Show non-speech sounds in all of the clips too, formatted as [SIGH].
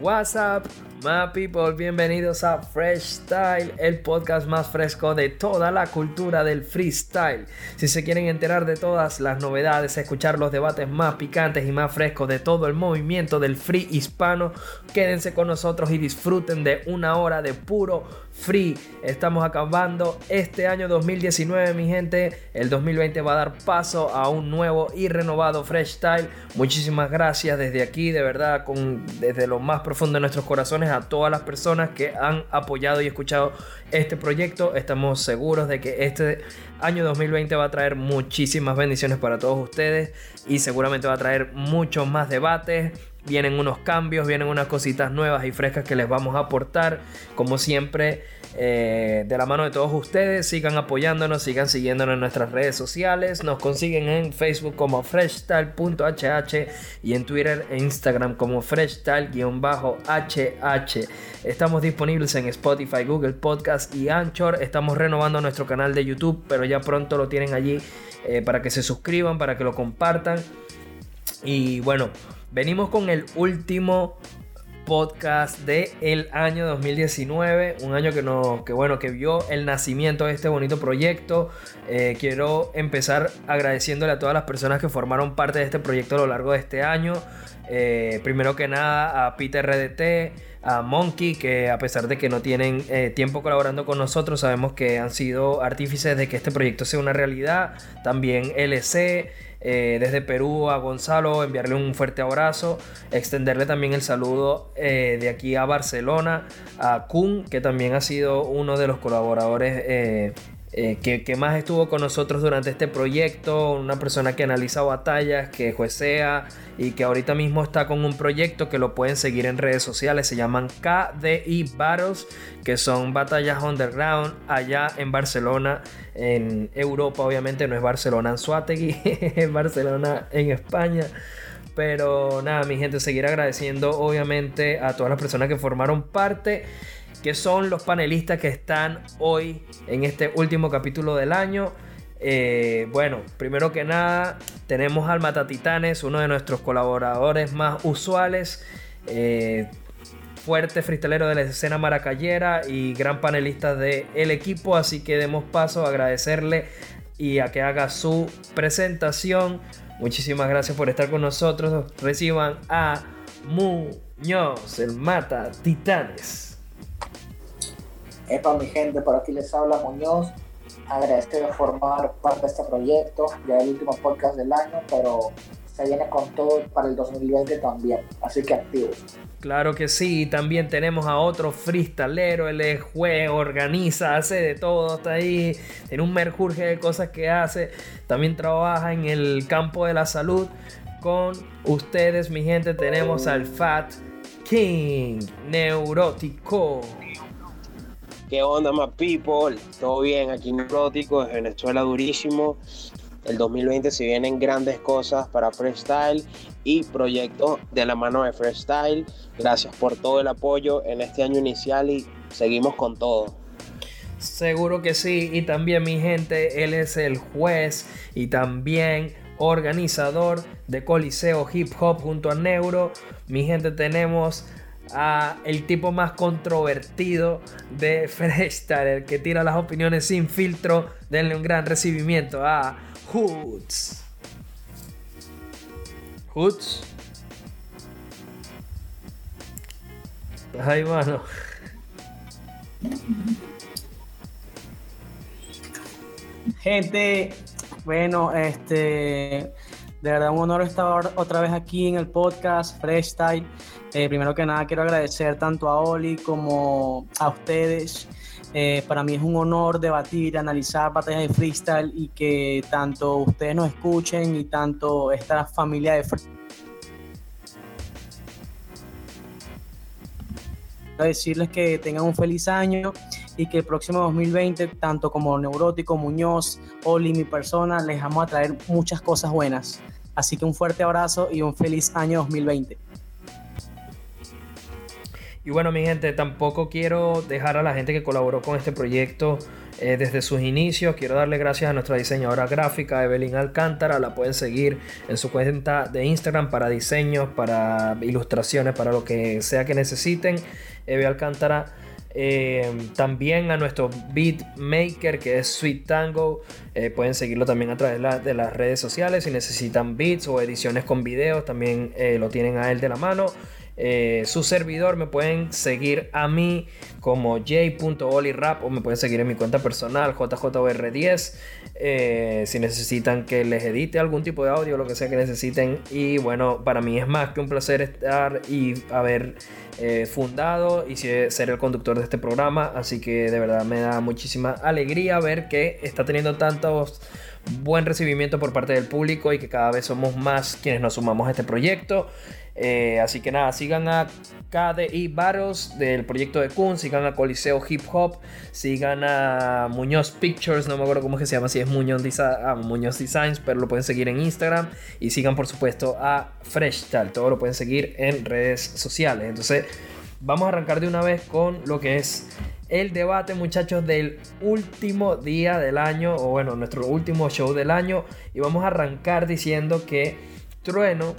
WhatsApp. My people? Bienvenidos a Fresh Style, el podcast más fresco de toda la cultura del freestyle. Si se quieren enterar de todas las novedades, escuchar los debates más picantes y más frescos de todo el movimiento del free hispano, quédense con nosotros y disfruten de una hora de puro free. Estamos acabando este año 2019, mi gente. El 2020 va a dar paso a un nuevo y renovado Fresh Style. Muchísimas gracias desde aquí, de verdad, con, desde lo más profundo de nuestros corazones a todas las personas que han apoyado y escuchado este proyecto. Estamos seguros de que este año 2020 va a traer muchísimas bendiciones para todos ustedes y seguramente va a traer muchos más debates vienen unos cambios, vienen unas cositas nuevas y frescas que les vamos a aportar. Como siempre, eh, de la mano de todos ustedes, sigan apoyándonos, sigan siguiéndonos en nuestras redes sociales. Nos consiguen en Facebook como freshstyle.hh y en Twitter e Instagram como freshstyle-hh. Estamos disponibles en Spotify, Google Podcast y Anchor. Estamos renovando nuestro canal de YouTube, pero ya pronto lo tienen allí eh, para que se suscriban, para que lo compartan. Y bueno, Venimos con el último podcast de el año 2019, un año que no, que bueno, que vio el nacimiento de este bonito proyecto. Eh, quiero empezar agradeciéndole a todas las personas que formaron parte de este proyecto a lo largo de este año. Eh, primero que nada a Peter RDT, a Monkey, que a pesar de que no tienen eh, tiempo colaborando con nosotros, sabemos que han sido artífices de que este proyecto sea una realidad. También LC. Eh, desde Perú a Gonzalo, enviarle un fuerte abrazo, extenderle también el saludo eh, de aquí a Barcelona, a Kun, que también ha sido uno de los colaboradores eh, eh, que, más estuvo con nosotros durante este proyecto, una persona que analiza batallas, que juecea y que ahorita mismo está con un proyecto que lo pueden seguir en redes sociales, se llaman KDI Battles, que son batallas underground allá en Barcelona, en Europa, obviamente. No es Barcelona en Suategui, [LAUGHS] es Barcelona en España. Pero nada, mi gente, seguir agradeciendo obviamente a todas las personas que formaron parte que son los panelistas que están hoy en este último capítulo del año. Eh, bueno, primero que nada, tenemos al Matatitanes, uno de nuestros colaboradores más usuales. Eh, fuerte freestalero de la escena maracayera y gran panelista del el equipo. Así que demos paso a agradecerle y a que haga su presentación. Muchísimas gracias por estar con nosotros. Reciban a Muñoz, el Mata Titanes. Epa, mi gente, por aquí les habla Muñoz. Agradecer de formar parte de este proyecto, ya el último podcast del año, pero se viene con todo para el 2020 también, así que activos. Claro que sí, también tenemos a otro freestalero, él es juez, organiza, hace de todo, está ahí, tiene un merjurje de cosas que hace, también trabaja en el campo de la salud. Con ustedes, mi gente, tenemos al Fat King Neurótico. ¿Qué onda, my people? Todo bien, aquí Neurótico, en Venezuela durísimo. El 2020 se vienen grandes cosas para Freestyle y proyectos de la mano de Freestyle. Gracias por todo el apoyo en este año inicial y seguimos con todo. Seguro que sí, y también mi gente, él es el juez y también organizador de Coliseo Hip Hop junto a Neuro. Mi gente, tenemos a el tipo más controvertido de [LAUGHS] Freestyle, el que tira las opiniones sin filtro. Denle un gran recibimiento a Hoots. Hoots. Ay, mano. Gente, bueno, este, de verdad un honor estar otra vez aquí en el podcast Freestyle. Eh, primero que nada quiero agradecer tanto a Oli como a ustedes. Eh, para mí es un honor debatir, analizar batallas de freestyle y que tanto ustedes nos escuchen y tanto esta familia de freestyle. decirles que tengan un feliz año y que el próximo 2020, tanto como Neurótico, Muñoz, Oli, mi persona, les vamos a traer muchas cosas buenas. Así que un fuerte abrazo y un feliz año 2020. Y bueno, mi gente, tampoco quiero dejar a la gente que colaboró con este proyecto eh, desde sus inicios. Quiero darle gracias a nuestra diseñadora gráfica, Evelyn Alcántara. La pueden seguir en su cuenta de Instagram para diseños, para ilustraciones, para lo que sea que necesiten. Eve Alcántara. Eh, también a nuestro beatmaker que es Sweet Tango. Eh, pueden seguirlo también a través de, las redes sociales. Si necesitan beats o ediciones con videos, también lo tienen a él de la mano. Eh, su servidor. Me pueden seguir a mí como j.olirap o me pueden seguir en mi cuenta personal JJR10 eh, si necesitan que les edite algún tipo de audio, lo que sea que necesiten. Y bueno, para mí es más que un placer estar y haber eh, fundado y ser el conductor de este programa. Así que de verdad me da muchísima alegría ver que está teniendo tantos buen recibimiento por parte del público y que cada vez somos más quienes nos sumamos a este proyecto. Eh, así que nada, sigan a KDI Battles del proyecto de Kun, sigan a Coliseo Hip Hop, sigan a Muñoz Pictures, no me acuerdo cómo es que se llama, si es Muñoz, ah, Muñoz Designs, pero lo pueden seguir en Instagram y sigan por supuesto a Fresh Tal, todo lo pueden seguir en redes sociales. Entonces, vamos a arrancar de una vez con lo que es el debate, muchachos, del último día del año, o bueno, nuestro último show del año, y vamos a arrancar diciendo que Trueno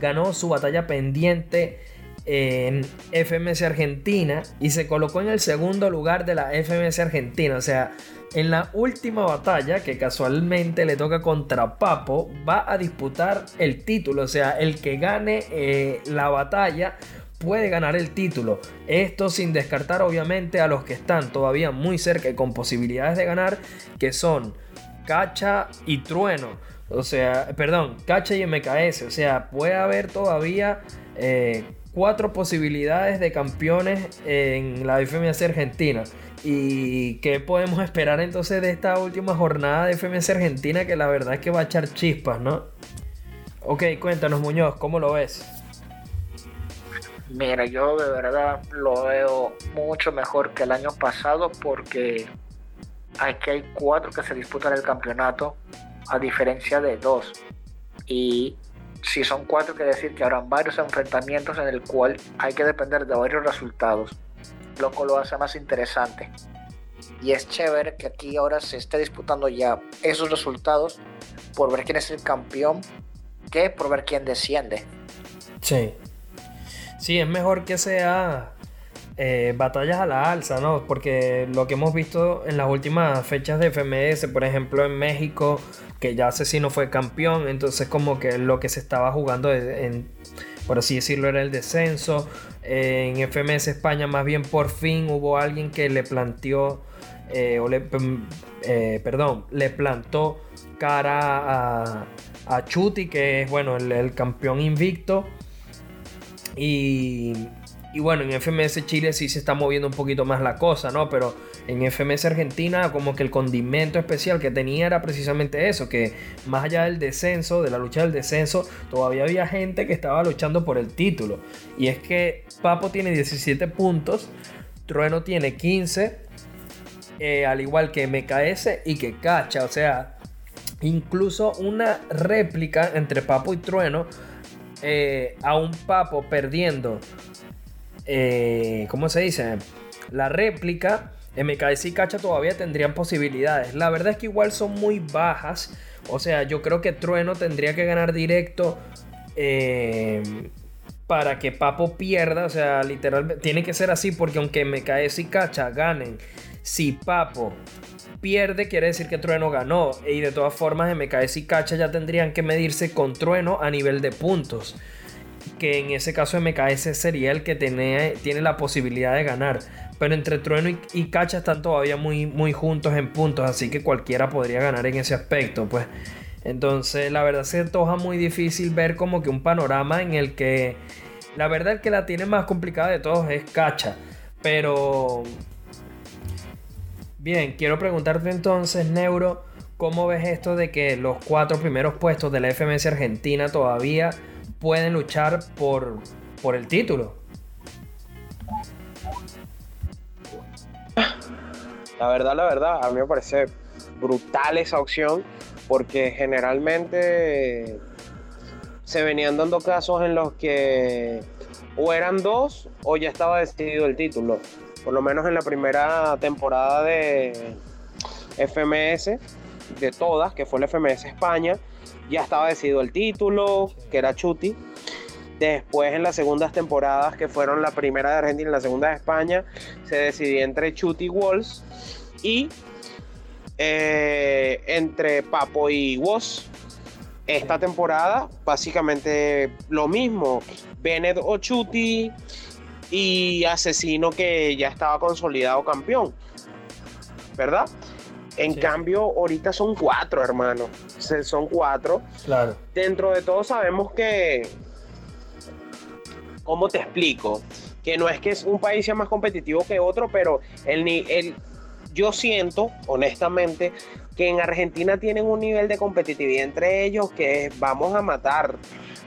ganó su batalla pendiente en FMS Argentina y se colocó en el segundo lugar de la FMS Argentina. O sea, en la última batalla, que casualmente le toca contra Papo, va a disputar el título. O sea, el que gane eh, la batalla puede ganar el título. Esto sin descartar obviamente a los que están todavía muy cerca y con posibilidades de ganar, que son Cacha y Trueno. O sea, perdón, Cacha y MKS. O sea, puede haber todavía eh, cuatro posibilidades de campeones en la FMS Argentina. ¿Y qué podemos esperar entonces de esta última jornada de FMS Argentina? Que la verdad es que va a echar chispas, ¿no? Ok, cuéntanos Muñoz, ¿cómo lo ves? Mira, yo de verdad lo veo mucho mejor que el año pasado porque aquí hay cuatro que se disputan el campeonato a diferencia de dos. Y si son cuatro, quiere decir que habrán varios enfrentamientos en el cual hay que depender de varios resultados, lo cual lo hace más interesante. Y es chévere que aquí ahora se esté disputando ya esos resultados por ver quién es el campeón que por ver quién desciende. Sí. Sí, es mejor que sea eh, batallas a la alza, ¿no? Porque lo que hemos visto en las últimas fechas de FMS, por ejemplo en México, que ya Asesino fue campeón, entonces como que lo que se estaba jugando por así decirlo, era el descenso. En FMS España más bien por fin hubo alguien que le planteó, eh, o le, eh, perdón, le plantó cara a, Chuti, que es bueno, el campeón invicto. Y y bueno, en FMS Chile sí se está moviendo un poquito más la cosa, ¿no? Pero en FMS Argentina como que el condimento especial que tenía era precisamente eso, que más allá del descenso, de la lucha del descenso, todavía había gente que estaba luchando por el título. Y es que Papo tiene 17 puntos, Trueno tiene 15, eh, al igual que MKS y que Cacha, o sea, incluso una réplica entre Papo y Trueno, eh, a un Papo perdiendo eh, ¿cómo se dice? La réplica, MKS y Cacha todavía tendrían posibilidades. La verdad es que igual son muy bajas. O sea, yo creo que Trueno tendría que ganar directo eh, para que Papo pierda. O sea, literalmente tiene que ser así porque aunque MKS y Cacha ganen, si Papo pierde, quiere decir que Trueno ganó. Y de todas formas, MKS y Cacha ya tendrían que medirse con Trueno a nivel de puntos que en ese caso MKS sería el que tiene, tiene la posibilidad de ganar. Pero entre Trueno y, Cacha están todavía muy, muy juntos en puntos, así que cualquiera podría ganar en ese aspecto, pues. Entonces, la verdad se antoja muy difícil ver como que un panorama en el que la verdad el que la tiene más complicada de todos es Cacha. Pero bien, quiero preguntarte entonces, Neuro, ¿cómo ves esto de que los cuatro primeros puestos de la FMS Argentina todavía pueden luchar por, por el título. La verdad, la verdad, a mí me parece brutal esa opción porque generalmente se venían dando casos en los que o eran dos o ya estaba decidido el título. Por lo menos en la primera temporada de FMS, de todas, que fue el FMS España, ya estaba decidido el título, que era Chuti. Después en las segundas temporadas, que fueron la primera de Argentina y la segunda de España, se decidió entre Chuti y Walls. Y eh, entre Papo y Woz. Esta temporada, básicamente lo mismo. Bennett Chuti y Asesino que ya estaba consolidado campeón. ¿Verdad? En cambio, ahorita son cuatro, hermano. Son cuatro. Claro. Dentro de todo sabemos que. ¿Cómo te explico? Que no es que un país sea más competitivo que otro, pero el, el, yo siento, honestamente, que en Argentina tienen un nivel de competitividad entre ellos que vamos a matar.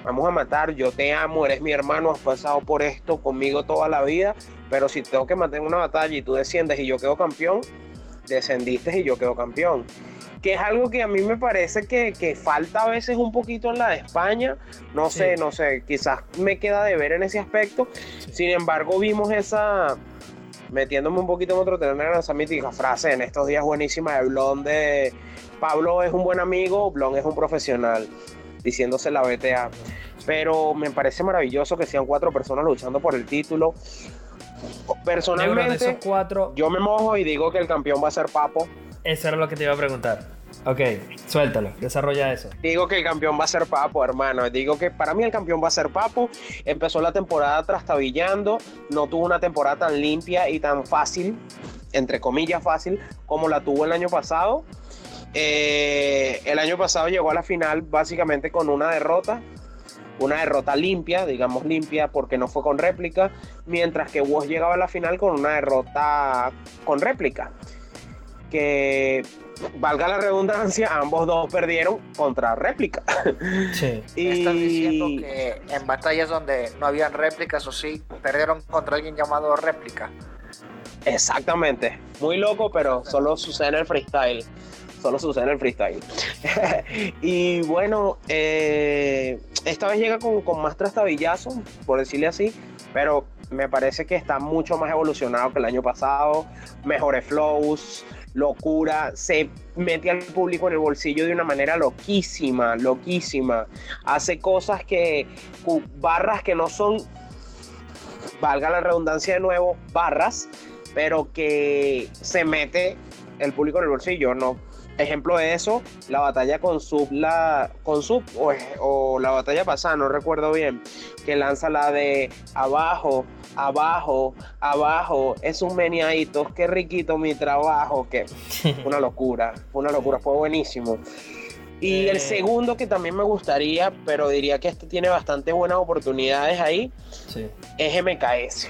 Vamos a matar, yo te amo, eres mi hermano, has pasado por esto conmigo toda la vida, pero si tengo que mantener una batalla y tú desciendes y yo quedo campeón, descendiste y yo quedo campeón. Que es algo que a mí me parece que, que falta a veces un poquito en la de España. No sé, no sé, quizás me queda de ver en ese aspecto. Sin embargo, vimos esa, metiéndome un poquito en otro terreno esa mítica frase en estos días buenísima de Blon de Pablo es un buen amigo, Blon es un profesional, diciéndose la BTA. Pero me parece maravilloso que sean cuatro personas luchando por el título. Personalmente, cuatro... yo me mojo y digo que el campeón va a ser Papo. Eso era lo que te iba a preguntar. Ok, suéltalo, desarrolla eso. Digo que el campeón va a ser Papo, hermano. Digo que para mí el campeón va a ser Papo. Empezó la temporada trastabillando, no tuvo una temporada tan limpia y tan fácil, entre comillas fácil, como la tuvo el año pasado. Eh, el año pasado llegó a la final básicamente con una derrota, una derrota limpia, digamos limpia, porque no fue con réplica, mientras que Woz llegaba a la final con una derrota con réplica. Que valga la redundancia, ambos dos perdieron contra réplica. Sí. [LAUGHS] y... Estás diciendo que en batallas donde no habían réplicas o sí, perdieron contra alguien llamado réplica. Exactamente. Muy loco, pero solo sucede en el freestyle. Solo sucede en el freestyle. [LAUGHS] y bueno, eh, esta vez llega con, con más trastabillazo, por decirle así, pero me parece que está mucho más evolucionado que el año pasado. Mejores flows, locura, se mete al público en el bolsillo de una manera loquísima, loquísima. Hace cosas que, barras que no son, valga la redundancia de nuevo, barras, pero que se mete el público en el bolsillo, ¿no? Ejemplo de eso, la batalla con Sub, la, con Sub o, la batalla pasada, no recuerdo bien, que lanza la de abajo, abajo, abajo, es un meniadito, qué riquito mi trabajo, que [LAUGHS] una locura, una locura, fue buenísimo. Y el eh. segundo que también me gustaría, pero diría que este tiene bastante buenas oportunidades ahí, es MKS.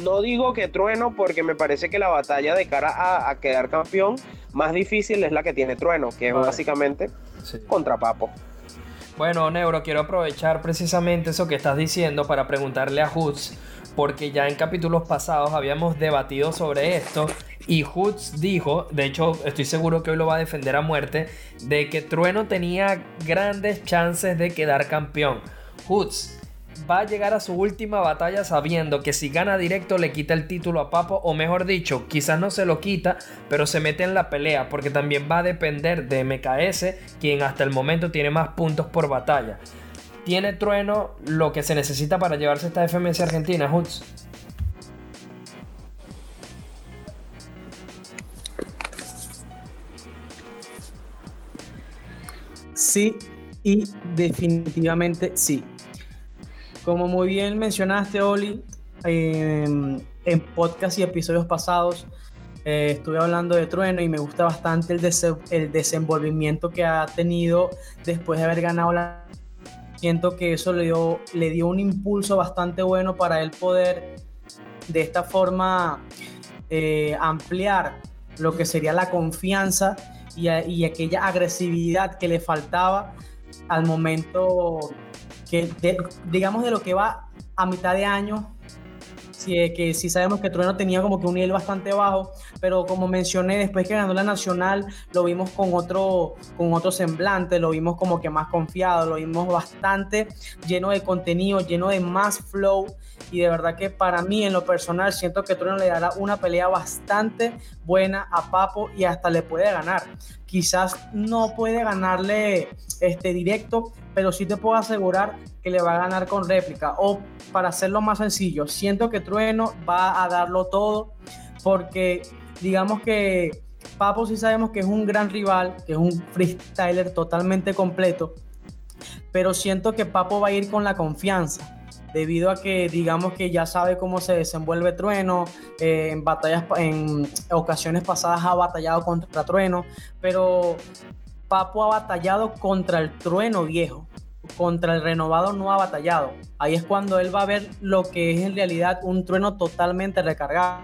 No digo que trueno porque me parece que la batalla de cara a, quedar campeón más difícil es la que tiene trueno, que es básicamente contra Papo. Bueno, Neuro, quiero aprovechar precisamente eso que estás diciendo para preguntarle a Hoods, porque ya en capítulos pasados habíamos debatido sobre esto y Hoods dijo, de hecho estoy seguro que hoy lo va a defender a muerte, de que Trueno tenía grandes chances de quedar campeón. Hoods, va a llegar a su última batalla sabiendo que si gana directo le quita el título a Papo, o mejor dicho, quizás no se lo quita, pero se mete en la pelea, porque también va a depender de MKS, quien hasta el momento tiene más puntos por batalla. ¿Tiene Trueno lo que se necesita para llevarse esta FMS Argentina, Hoods? Sí, y definitivamente sí. Como muy bien mencionaste, Oli, en podcast y episodios pasados eh, estuve hablando de Trueno y me gusta bastante el, el desenvolvimiento que ha tenido después de haber ganado la... Siento que eso le dio, le dio un impulso bastante bueno para él poder de esta forma eh, ampliar lo que sería la confianza y, y aquella agresividad que le faltaba al momento que digamos de lo que va a mitad de año, sí, que sí sabemos que Trueno tenía como que un nivel bastante bajo, pero como mencioné, después que ganó la Nacional, lo vimos con otro, con otro semblante, lo vimos como que más confiado, lo vimos bastante lleno de contenido, lleno de más flow, y de verdad que para mí en lo personal siento que Trueno le dará una pelea bastante buena a Papo y hasta le puede ganar. Quizás no puede ganarle este directo, pero sí te puedo asegurar que le va a ganar con réplica. O para hacerlo más sencillo, siento que Trueno va a darlo todo porque digamos que Papo sí sabemos que es un gran rival, que es un freestyler totalmente completo, pero siento que Papo va a ir con la confianza debido a que digamos que ya sabe cómo se desenvuelve Trueno, eh, en batallas, en ocasiones pasadas ha batallado contra Trueno, pero Papo ha batallado contra el Trueno viejo, contra el renovado no ha batallado. Ahí es cuando él va a ver lo que es en realidad un Trueno totalmente recargado.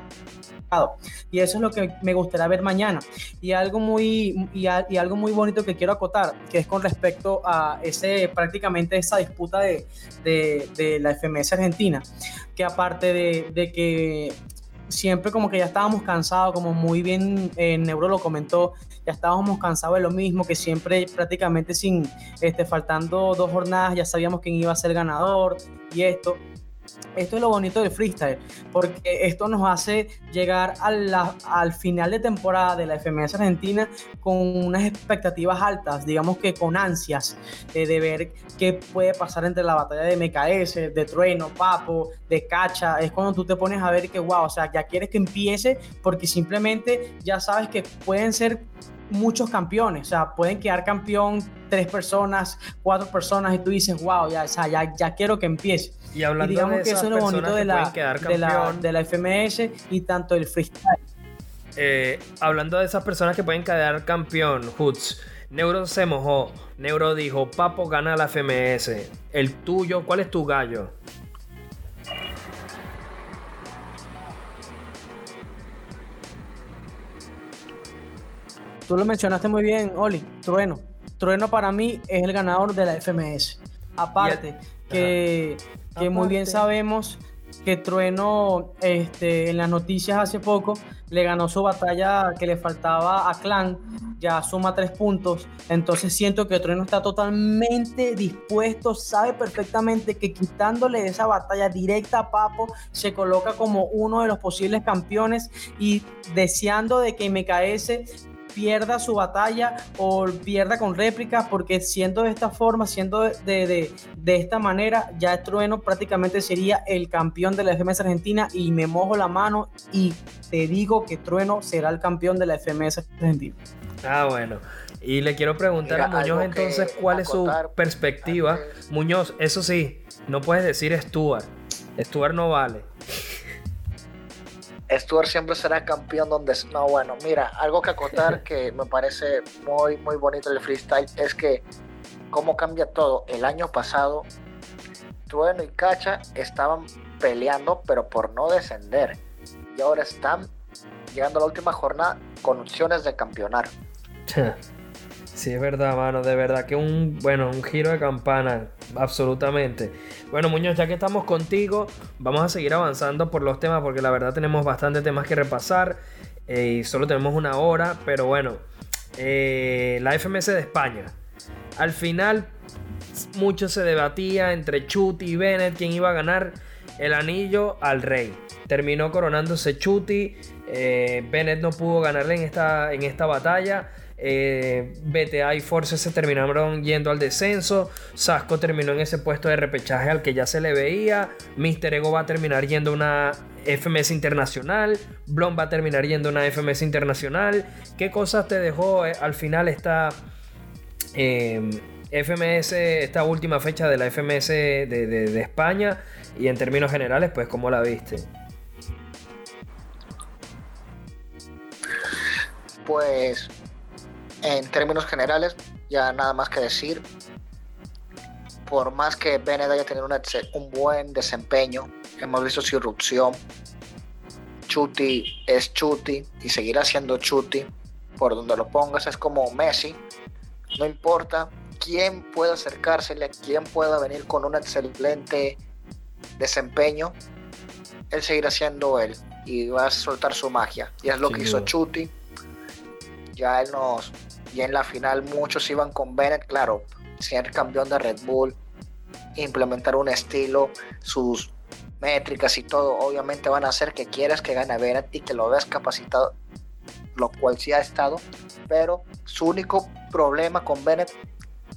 Y eso es lo que me gustaría ver mañana. Y algo muy, y, algo muy bonito que quiero acotar, que es con respecto a ese, prácticamente esa disputa de, de, la FMS Argentina, que aparte de, de que siempre como que ya estábamos cansados, como muy bien eh, Neuro lo comentó, ya estábamos cansados de lo mismo, que siempre prácticamente sin, este, faltando dos jornadas ya sabíamos quién iba a ser ganador y esto. Esto es lo bonito del freestyle, porque esto nos hace llegar al final de temporada de la FMS Argentina con unas expectativas altas, digamos que con ansias eh, de ver qué puede pasar entre la batalla de MKS, de Trueno, Papo, de Cacha. Es cuando tú te pones a ver que, wow, o sea, ya quieres que empiece porque simplemente ya sabes que pueden ser muchos campeones, o sea, pueden quedar campeón tres personas, cuatro personas y tú dices, wow, ya, o sea, ya, ya quiero que empiece. Y hablando digamos de que eso es lo bonito de la, de la, de, la, FMS y tanto el freestyle. Eh, hablando de esas personas que pueden quedar campeón, Hoots, Neuro se mojó. Neuro dijo, Papo gana la FMS. El tuyo, ¿cuál es tu gallo? Tú lo mencionaste muy bien, Oli, Trueno. Trueno para mí es el ganador de la FMS. Aparte, que, que muy bien sabemos que Trueno este, en las noticias hace poco le ganó su batalla que le faltaba a Clan, ya suma tres puntos, entonces siento que Trueno está totalmente dispuesto, sabe perfectamente que quitándole esa batalla directa a Papo se coloca como uno de los posibles campeones. Y deseando de que MKS pierda su batalla o pierda con réplica, porque siendo de esta forma, siendo de, de, de, esta manera, ya Trueno prácticamente sería el campeón de la FMS Argentina y me mojo la mano y te digo que Trueno será el campeón de la FMS Argentina. Ah, bueno. Y le quiero preguntar a Muñoz entonces cuál es su perspectiva. Muñoz, eso sí, no puedes decir Stuart. Stuart no vale. Stuart siempre será campeón donde... No, bueno, mira, algo que acotar [LAUGHS] que me parece muy, muy bonito el freestyle es que cómo cambia todo. El año pasado, Trueno y Cacha estaban peleando, pero por no descender. Y ahora están llegando a la última jornada con opciones de campeonar. Sí, es verdad, mano. De verdad que un, bueno, un giro de campana. Absolutamente. Bueno, Muñoz, ya que estamos contigo, vamos a seguir avanzando por los temas porque la verdad tenemos bastantes temas que repasar. Eh, y solo tenemos una hora. Pero bueno, eh, la FMS de España. Al final, mucho se debatía entre Chuti y Bennett quién iba a ganar el anillo al rey. Terminó coronándose Chuti. Eh, Bennett no pudo ganarle en esta, en esta batalla. Eh, BTA y Force se terminaron yendo al descenso. Sasco terminó en ese puesto de repechaje al que ya se le veía. Mister Ego va a terminar yendo a una FMS internacional. Blon va a terminar yendo a una FMS internacional. ¿Qué cosas te dejó eh, al final esta em, FMS, esta última fecha de la FMS de, de España? Y en términos generales, pues, ¿cómo la viste? Pues en términos generales, ya nada más que decir. Por más que Bennett haya tenido un buen desempeño, hemos visto su irrupción. Chuti es Chuti y seguirá siendo Chuti. Por donde lo pongas es como Messi. No importa quién pueda acercársele, quién pueda venir con un excelente desempeño. él seguirá siendo él y va a soltar su magia. Y es lo que hizo Chuti. Ya él nos. Ya en la final muchos iban con Bennett, claro, ser campeón de Red Bull, implementar un estilo, sus métricas y todo, obviamente van a hacer que quieras que gane Bennett y que lo veas capacitado, lo cual sí ha estado, pero su único problema con Bennett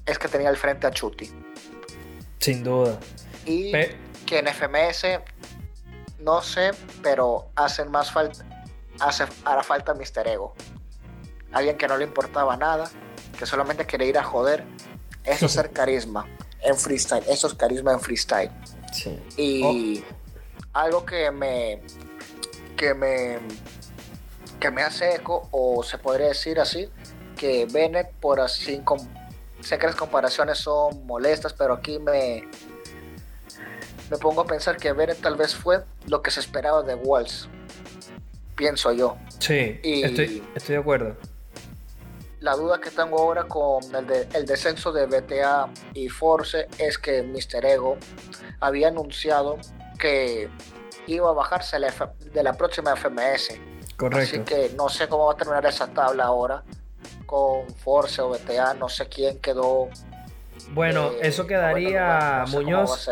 es que tenía al frente a Chuti. Sin duda. Y que en FMS, no sé, pero hacen más falta, hace, hará falta Mr. Ego. Alguien que no le importaba nada, que solamente quería ir a joder. Eso es ser carisma en freestyle. Eso es carisma en freestyle. Y oh. algo que me, que me, que me hace eco, o se podría decir así, que Bennett, por así, sé que las comparaciones son molestas, pero aquí me, me pongo a pensar que Bennett tal vez fue lo que se esperaba de Walls. Pienso yo. Sí, estoy, estoy de acuerdo. La duda que tengo ahora con el, el descenso de BTA y Force es que Mr. Ego había anunciado que iba a bajarse de la próxima FMS. Correcto. Así que no sé cómo va a terminar esa tabla ahora con Force o BTA, no sé quién quedó. Bueno, eh, eso quedaría Muñoz.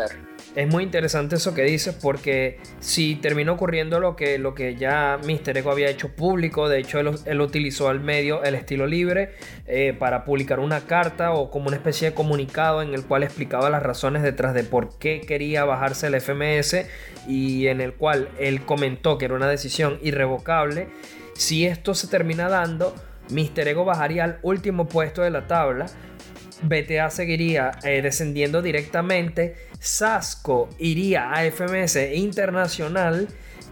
Es muy interesante eso que dices porque si terminó ocurriendo lo que, lo que ya Mister Ego había hecho público, de hecho él, utilizó al medio el estilo libre eh, para publicar una carta o como una especie de comunicado en el cual explicaba las razones detrás de por qué quería bajarse el FMS y en el cual él comentó que era una decisión irrevocable. Si esto se termina dando, Mister Ego bajaría al último puesto de la tabla BTA seguiría eh, descendiendo directamente, Sasco iría a FMS Internacional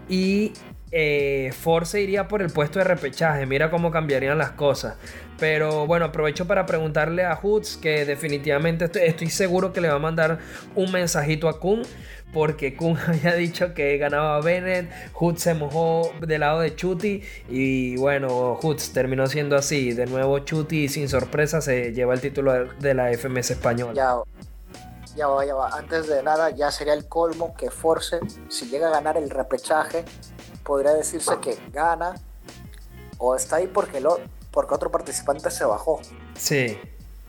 y eh, Force iría por el puesto de repechaje. Mira cómo cambiarían las cosas. Pero bueno, aprovecho para preguntarle a Hoods que definitivamente estoy, seguro que le va a mandar un mensajito a Kun. Porque Kun [LAUGHS] había dicho que ganaba Bennett, Hoods se mojó del lado de Chuti y bueno, Hoods terminó siendo así. De nuevo Chuti sin sorpresa se lleva el título de la FMS española. Ya, ya va, ya va. Antes de nada, ya sería el colmo que Force, si llega a ganar el repechaje, podría decirse que gana o está ahí porque, lo, porque otro participante se bajó. Sí,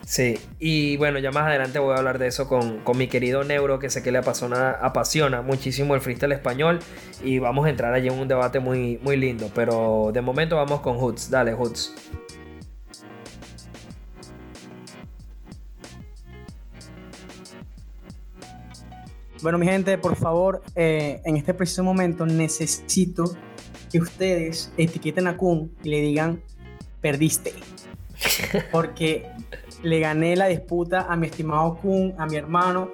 sí. Y bueno, ya más adelante voy a hablar de eso con, mi querido Neuro, que sé que le apasiona, apasiona muchísimo el freestyle español. Y vamos a entrar allí en un debate muy, muy lindo. Pero de momento vamos con Hoods. Dale, Hoods. Bueno, mi gente, por favor, eh, en este preciso momento necesito que ustedes etiqueten a Kun y le digan, perdiste. [LAUGHS] Porque le gané la disputa a mi estimado Kun, a mi hermano,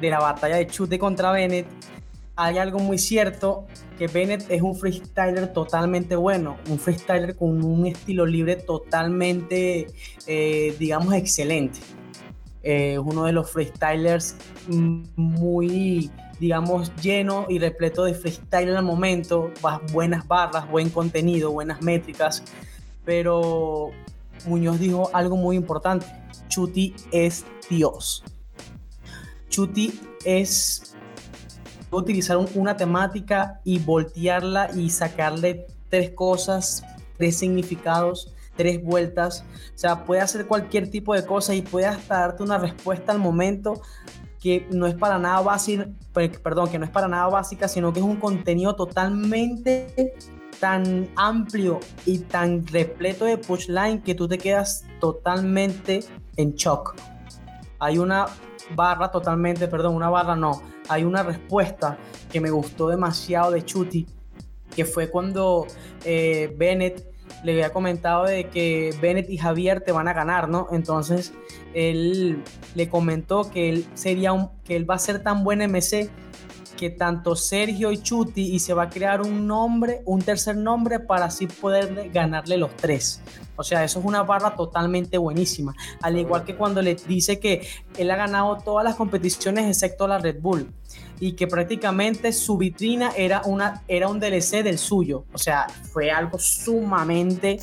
de la batalla de chute contra Bennett. Hay algo muy cierto, que Bennett es un freestyler totalmente bueno, un freestyler con un estilo libre totalmente, eh, digamos, excelente es uno de los freestylers muy, digamos, lleno y repleto de freestyle al momento, buenas barras, buen contenido, buenas métricas, pero Muñoz dijo algo muy importante, Chuti es Dios. Chuti es utilizar una temática y voltearla y sacarle tres cosas, tres significados tres vueltas. O sea, puede hacer cualquier tipo de cosa y puede hasta darte una respuesta al momento que no es para nada básica, perdón, que no es para nada básica, sino que es un contenido totalmente tan amplio y tan repleto de pushline que tú te quedas totalmente en shock. Hay una barra totalmente, perdón, una barra no, hay una respuesta que me gustó demasiado de Chuti, que fue cuando eh, Bennett le había comentado de que Bennett y Javier te van a ganar, ¿no? Entonces él le comentó que él sería un, que él va a ser tan buen MC que tanto Sergio y Chuti y se va a crear un nombre, un tercer nombre para así poder ganarle los tres. O sea, eso es una barra totalmente buenísima. Al igual que cuando le dice que él ha ganado todas las competiciones excepto la Red Bull y que prácticamente su vitrina era, una, era un DLC del suyo. O sea, fue algo sumamente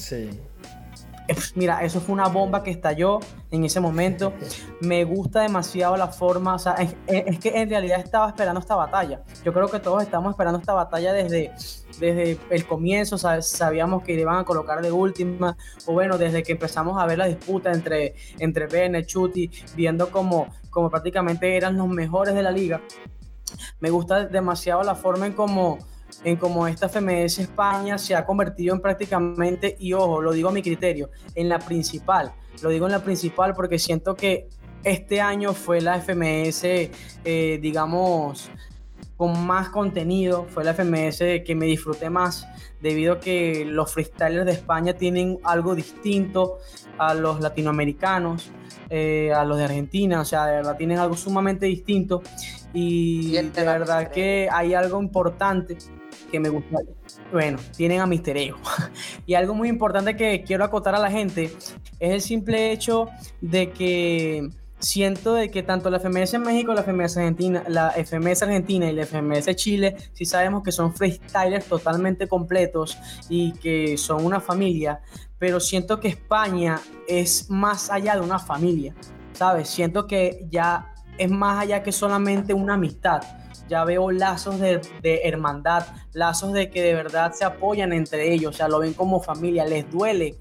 [LAUGHS] mira, eso fue una bomba que estalló en ese momento. Me gusta demasiado la forma, o es, que en realidad estaba esperando esta batalla. Yo creo que todos estamos esperando esta batalla desde, desde el comienzo, sabíamos que iban a colocar de última, o bueno, desde que empezamos a ver la disputa entre, entre Bennett, Chuti, viendo como, como prácticamente eran los mejores de la liga. Me gusta demasiado la forma en cómo en cómo esta FMS España se ha convertido en prácticamente, y ojo, lo digo a mi criterio, en la principal. Lo digo en la principal porque siento que este año fue la FMS, eh, digamos, con más contenido, fue la FMS que me disfruté más debido a que los freestylers de España tienen algo distinto a los latinoamericanos, eh, a los de Argentina, o sea, de verdad tienen algo sumamente distinto y de verdad que hay algo importante que me gusta. Bueno, tienen a Mister Ego. [LAUGHS] y algo muy importante que quiero acotar a la gente es el simple hecho de que siento de que tanto la FMS en México, la FMS Argentina, la FMS Argentina y la FMS Chile, sí sabemos que son freestylers totalmente completos y que son una familia, pero siento que España es más allá de una familia, ¿sabes? Siento que ya es más allá que solamente una amistad ya veo lazos de, hermandad, lazos de que de verdad se apoyan entre ellos, o sea, lo ven como familia, les duele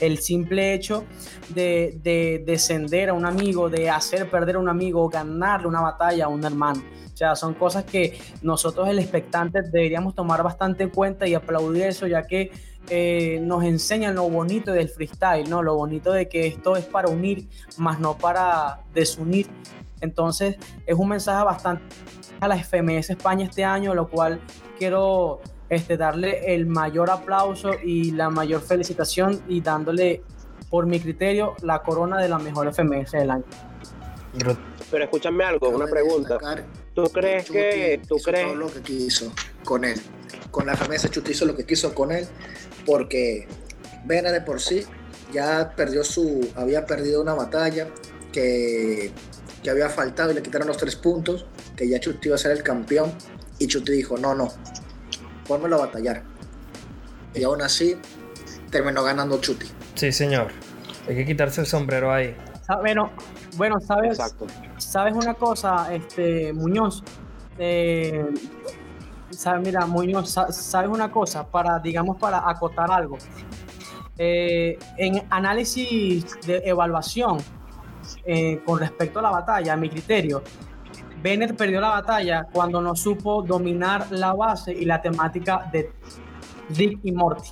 el simple hecho de, descender a un amigo, de hacer perder a un amigo, ganarle una batalla a un hermano. O sea, son cosas que nosotros el expectante deberíamos tomar bastante en cuenta y aplaudir eso, ya que eh, nos enseñan lo bonito del freestyle, ¿no? Lo bonito de que esto es para unir, más no para desunir. Entonces, es un mensaje bastante a la FMS España este año, lo cual quiero este, darle el mayor aplauso y la mayor felicitación y dándole, por mi criterio, la corona de la mejor FMS del año. Pero escúchame algo, una pregunta. ¿Tú crees que tú crees todo lo que quiso con él? Con la FMS Chuti hizo lo que quiso con él porque Vena de por sí ya perdió su había perdido una batalla que que había faltado y le quitaron los tres puntos, que ya Chuti iba a ser el campeón. Y Chuti dijo, no, no, pónmelo a batallar. Y aún así terminó ganando Chuti. Sí, señor. Hay que quitarse el sombrero ahí. Bueno, bueno ¿sabes? ¿Sabes una cosa, este, Muñoz? Eh, ¿sabes? Mira, Muñoz, ¿sabes una cosa? Para, digamos, para acotar algo. Eh, en análisis de evaluación, eh, con respecto a la batalla, a mi criterio, Bennett perdió la batalla cuando no supo dominar la base y la temática de Rick y Morty.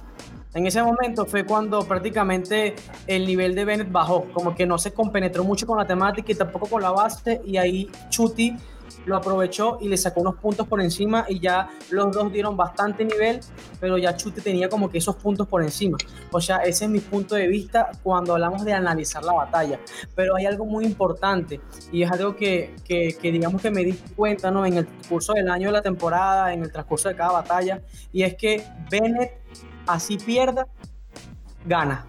En ese momento fue cuando prácticamente el nivel de Bennett bajó, como que no se compenetró mucho con la temática y tampoco con la base, y ahí Chuti lo aprovechó y le sacó unos puntos por encima y ya los dos dieron bastante nivel, pero ya Chute tenía como que esos puntos por encima. O sea, ese es mi punto de vista cuando hablamos de analizar la batalla. Pero hay algo muy importante y es algo que, que, digamos que me di cuenta ¿no? en el curso del año de la temporada, en el transcurso de cada batalla, y es que Bennett así pierda, gana.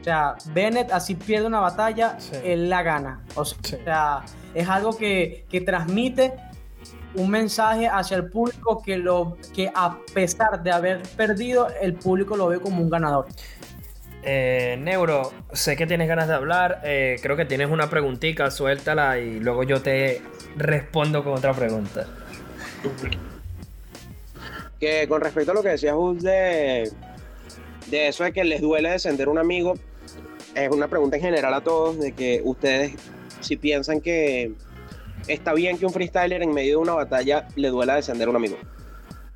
O sea, Bennett así pierde una batalla, él la gana. O sea, es algo que, transmite un mensaje hacia el público que, lo, que a pesar de haber perdido, el público lo ve como un ganador. Eh, Neuro, sé que tienes ganas de hablar, eh, creo que tienes una preguntita, suéltala y luego yo te respondo con otra pregunta. Que con respecto a lo que decías de, de eso de que les duele descender un amigo, es una pregunta en general a todos de que ustedes si piensan que está bien que un freestyler en medio de una batalla le duela descender a un amigo.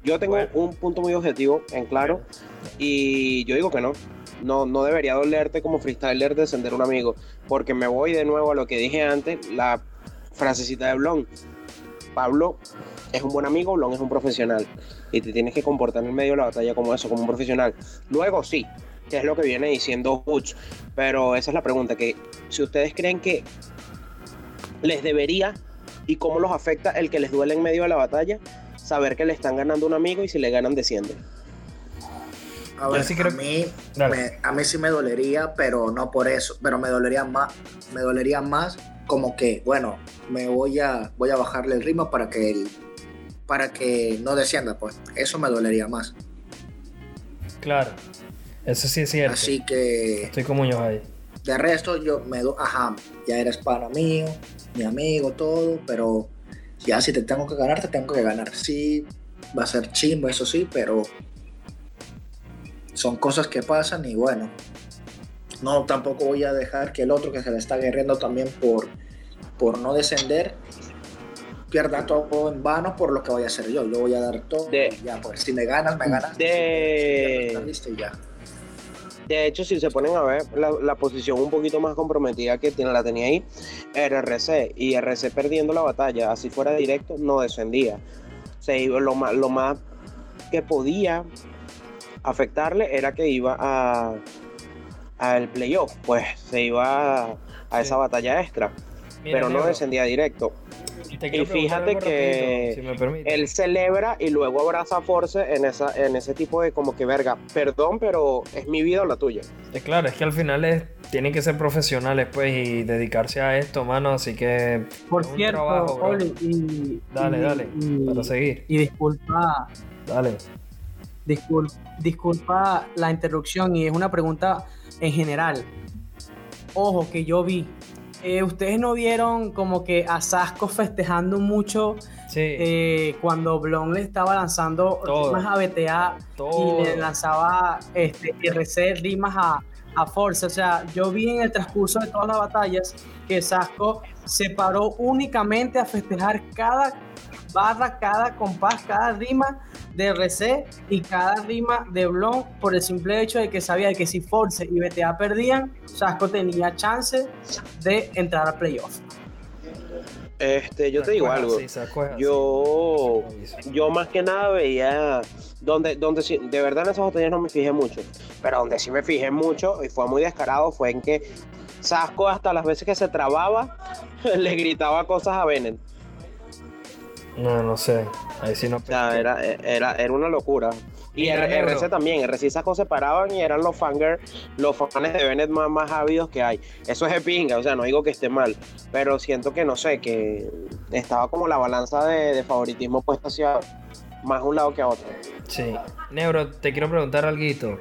Yo tengo un punto muy objetivo en claro y yo digo que no. No, no debería dolerte como freestyler descender a un amigo, porque me voy de nuevo a lo que dije antes, la frasecita de Blon. Pablo es un buen amigo, Blon es un profesional y te tienes que comportar en medio de la batalla como eso, como un profesional. Luego sí, que es lo que viene diciendo Butch. Pero esa es la pregunta, que si ustedes creen que les debería y cómo los afecta el que les duele en medio de la batalla, saber que le están ganando un amigo y si le ganan descienden. A ver, a, mí, a mí sí me dolería, pero no por eso, pero me dolería más, me dolería más como que, bueno, me voy a, voy a bajarle el ritmo para que para que no descienda, pues eso me dolería más. Claro. Eso sí es cierto. Así que. Estoy con Muñoz ahí. De resto, yo me do, ajá, ya eres pana mío, mi amigo, todo, pero ya si te tengo que ganar, te tengo que ganar. Sí, va a ser chimbo, eso sí, pero son cosas que pasan y bueno, no tampoco voy a dejar que el otro que se le está guerreando también por, por no descender pierda todo en vano por lo que voy a hacer yo. Yo voy a dar todo. De- y ya, pues si me ganas, me ganas. De- Si listo y ya. De hecho, si se ponen a ver la, la posición un poquito más comprometida que tiene, la tenía ahí, era RC. Y RC perdiendo la batalla, así fuera directo, no descendía. Se iba, lo, más, lo más que podía afectarle era que iba a al playoff, pues se iba a, a esa batalla extra, Mira, pero no descendía directo. y fíjate que rapidito, si. Él celebra y luego abraza a Force en, esa, en ese tipo de como que verga, perdón, pero es mi vida o la tuya. Es claro, es que al final es, tienen que ser profesionales pues y dedicarse a esto, mano, así que Por es un cierto, trabajo. Oli, y, Dale, y- dale, y- para seguir. y disculpa, Dale. disculpa, disculpa la interrupción y es una pregunta en general. Ojo, que yo vi. Eh, ¿Ustedes no vieron como que a Sasco festejando mucho Sí, eh, cuando Blon le estaba lanzando Todo. rimas a BTA todo. y le lanzaba este, RC rimas a, a Force? O sea, yo vi en el transcurso de todas las batallas que Sasco se paró únicamente a festejar cada barra, cada compás, cada rima de RC y cada rima de Blon por el simple hecho de que sabía que si Force y BTA perdían, Sasco tenía chance de entrar al playoff. Este, yo te digo algo. Yo, yo más que nada veía donde, donde sí- de verdad en esas batallas no me fijé mucho, pero donde sí me fijé mucho y fue muy descarado fue en que Sasco hasta las veces que se trababa [LAUGHS] le gritaba cosas a Bennett. No, no sé. Ahí sí no O sea, era, era, era una locura. Y Mira, R-. RC también, RC y Sasco se paraban y eran los fangers, los fans de Bennett más, más ávidos que hay. Eso es de pinga, o sea, no digo que esté mal, pero siento que no sé, que estaba como la balanza de, de favoritismo puesta hacia más un lado que a otro. Sí. Neuro, te quiero preguntar algo.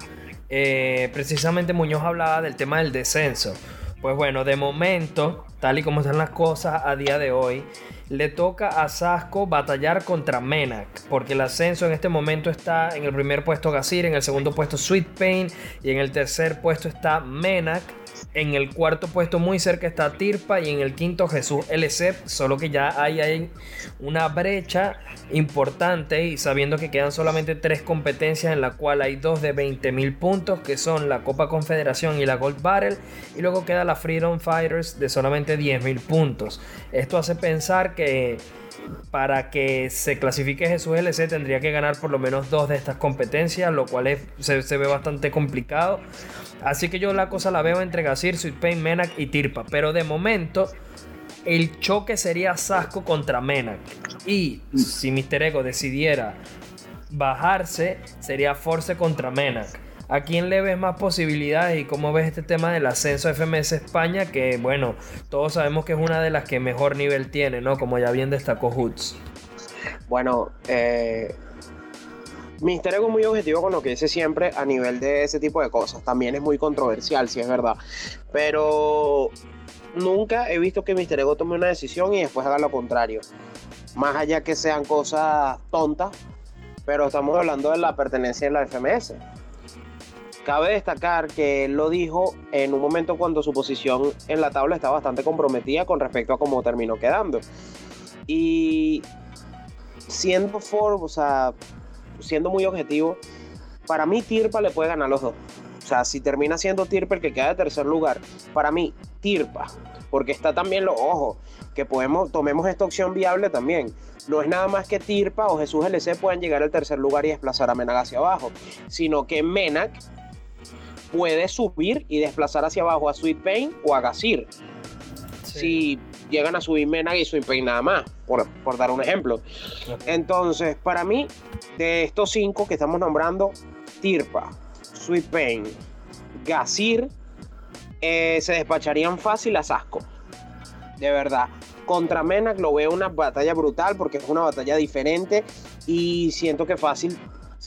precisamente Muñoz hablaba del tema del descenso. Pues bueno, de momento, tal y como están las cosas a día de hoy, le toca a Sasco batallar contra Menac, porque el ascenso en este momento está en el primer puesto Gasir, en el segundo puesto Sweet Pain y en el tercer puesto está Menac. En el cuarto puesto muy cerca está Tirpa y en el quinto Jesús LC, solo que ya hay, hay una brecha importante y sabiendo que quedan solamente tres competencias en la cual hay dos de 20 mil puntos que son la Copa Confederación y la Gold Battle y luego queda la Freedom Fighters de solamente 10 mil puntos. Esto hace pensar que para que se clasifique Jesús LC tendría que ganar por lo menos dos de estas competencias, lo cual es- se, ve bastante complicado. Así que yo la cosa la veo entre Gasir, Sweet Pain, Menac y Tirpa. Pero de momento, el choque sería Sasco contra Menac. Y si Mr. Ego decidiera bajarse, sería Force contra Menac. ¿A quién le ves más posibilidades y cómo ves este tema del ascenso FMS España? Que bueno, todos sabemos que es una de las que mejor nivel tiene, ¿no? Como ya bien destacó Hoods. Bueno, eh, Ego es muy objetivo con lo que dice siempre a nivel de ese tipo de cosas. También es muy controversial, si es verdad. Pero nunca he visto que Mister Ego tome una decisión y después haga lo contrario. Más allá que sean cosas tontas, pero estamos hablando de la pertenencia en la FMS. Cabe destacar que él lo dijo en un momento cuando su posición en la tabla está bastante comprometida con respecto a cómo terminó quedando. Y siendo o sea, siendo muy objetivo, para mí Tirpa le puede ganar los dos. O sea, si termina siendo Tirpa el que queda de tercer lugar, para mí Tirpa, porque está también lo ojo, que podemos, tomemos esta opción viable también. No es nada más que Tirpa o Jesús LC puedan llegar al tercer lugar y desplazar a Menac hacia abajo, sino que Menac puede subir y desplazar hacia abajo a Sweet Pain o a Gasir si llegan a subir Menac y Sweet Pain nada más, por, por dar un ejemplo. Entonces, para mí, de estos cinco que estamos nombrando, Tirpa, Sweet Pain, Gasir, eh, se despacharían fácil a Sasco. De verdad. Contra Menac lo veo una batalla brutal porque es una batalla diferente y siento que fácil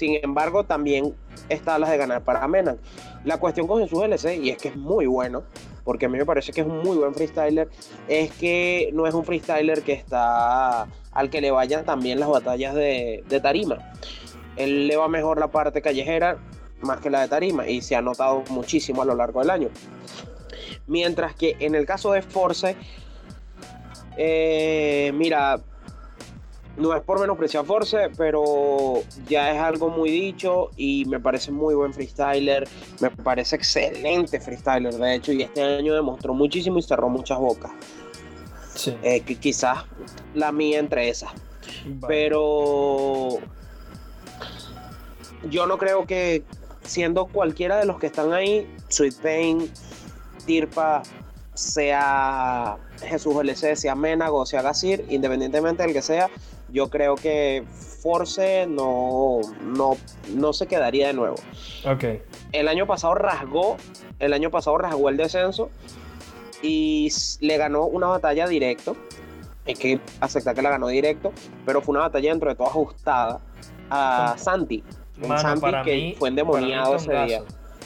Sin embargo, también está las de ganar para Mena. La cuestión con Jesús LC, y es que es muy bueno, porque a mí me parece que es un muy buen freestyler, es que no es un freestyler que está al que le vayan también las batallas de, de tarima. Él le va mejor la parte callejera más que la de tarima y se ha notado muchísimo a lo largo del año. Mientras que en el caso de Force, eh, mira, no es por menospreciar Force, pero ya es algo muy dicho y me parece muy buen freestyler, me parece excelente freestyler de hecho y este año demostró muchísimo y cerró muchas bocas. Sí. Eh, que quizás la mía entre esas. Vale. Pero yo no creo que siendo cualquiera de los que están ahí, Sweet Pain, Tirpa, sea Jesús LC, sea Menago, sea Gasir, independientemente del que sea, yo creo que Force no, no, no se quedaría de nuevo. Ok. El año pasado rasgó, el año pasado rasgó el descenso y le ganó una batalla directo. Hay que aceptar que la ganó directo, pero fue una batalla dentro de todo ajustada a Santi. Mano, Santi para que mí, fue endemoniado ese para mí día.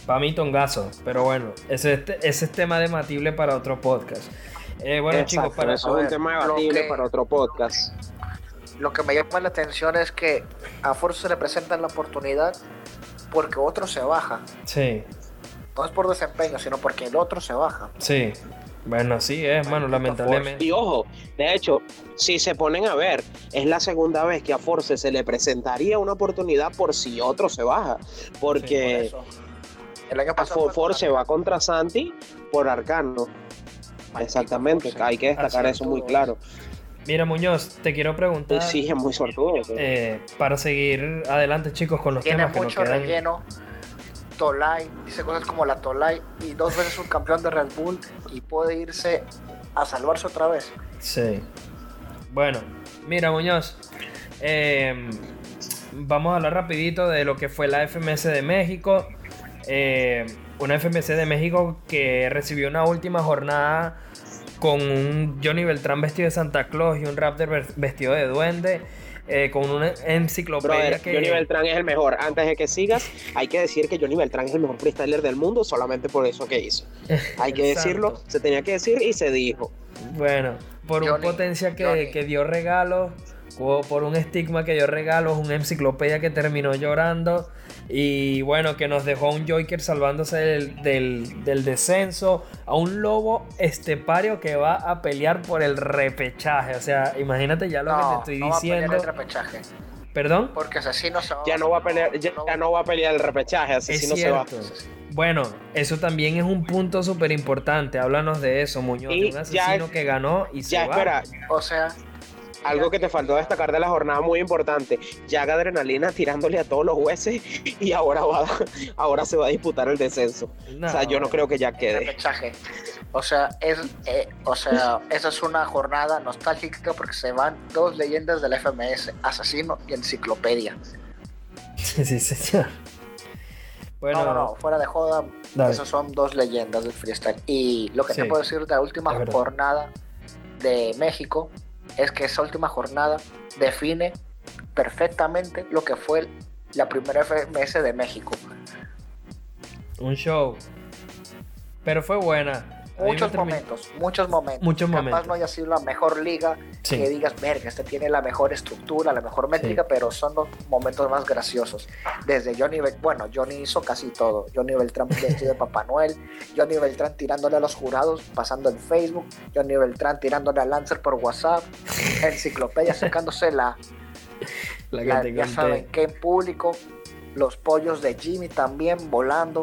Para mí tongazo, pero bueno, ese, es- ese es tema debatible para otro podcast. Eh, bueno Exacto, chicos, para... eso es un tema debatible que- para otro podcast. Lo que me llama la atención es que a Force se le presenta la oportunidad porque otro se baja. Sí, No es por desempeño, sino porque el otro se baja. sí. Bueno, sí es, mano, Maldito lamentablemente. Y ojo, de hecho, si se ponen a ver, es la segunda vez que a Force se le presentaría una oportunidad por si otro se baja. Por Porque eso. El año pasado. Fo- Force va contra Santi por Arcano. Exactamente, hay que destacar Así eso muy claro. Mira, Muñoz, te quiero preguntar, Sí, es muy sortudo. eh, para seguir adelante, chicos, con los Tiene temas que nos mucho quedan. relleno. Tolai, dice cosas como la Tolai y dos veces un campeón de Red Bull y puede irse a salvarse otra vez. Sí. Bueno, mira, Muñoz. eh, vamos a hablar rapidito de lo que fue la FMS de México. Eh, una FMS de México que recibió una última jornada con un Johnny Beltrán vestido de Santa Claus y un Raptor vestido de duende. eh, con una enciclopedia Brother, que... Johnny Beltrán es el mejor. Antes de que sigas, hay que decir que Johnny Beltrán es el mejor freestyler del mundo solamente por eso que hizo. [LAUGHS] Hay que decirlo, se tenía que decir y se dijo. Bueno, por un Johnny, potencia que, que dio regalos, por un estigma que dio regalos, una enciclopedia que terminó llorando y bueno, que nos dejó a un Joker salvándose del, del- del descenso, a un lobo estepario que va a pelear por el repechaje. O sea, imagínate ya lo que te No, estoy no va a pelear diciendo. el repechaje. ¿Perdón? Porque asesino se va Ya no va a pelear, ya, ya no va a pelear el repechaje, así Es si no se va. Bueno, eso también es un punto súper importante. Háblanos de eso, Muñoz. Y de un ya- asesino que ganó y se Ya, va. espera, O sea, algo que te faltó destacar de la jornada muy importante. Jack Adrenalina tirándole a todos los jueces y ahora va, ahora se va a disputar el descenso. No, o sea, yo no creo que ya quede. O sea, es, eh, o sea, esa es una jornada nostálgica porque se van dos leyendas del FMS, Asesino y Enciclopedia. [LAUGHS] Sí, señor. Bueno, no, no, no, fuera de joda, Dale. esas son dos leyendas del freestyle. Y lo que Sí. te puedo decir de la última jornada de México es que esa última jornada define perfectamente lo que fue la primera FMS de México. un show. Pero fue buena. Muchos momentos, muchos momentos. Muchos Capaz momentos. no haya sido la mejor liga, Sí. que digas, verga, este tiene la mejor estructura, la mejor métrica, pero son los momentos más graciosos. Desde Johnny, Bel- bueno, Johnny hizo casi todo. Johnny Beltrán [LAUGHS] vestido de Papá Noel, Johnny Beltrán tirándole a los jurados, pasando en Facebook, Johnny Beltrán tirándole a Lancer por WhatsApp, [LAUGHS] Enciclopedia sacándose la, La la- ya saben que en público, los pollos de Jimmy también volando.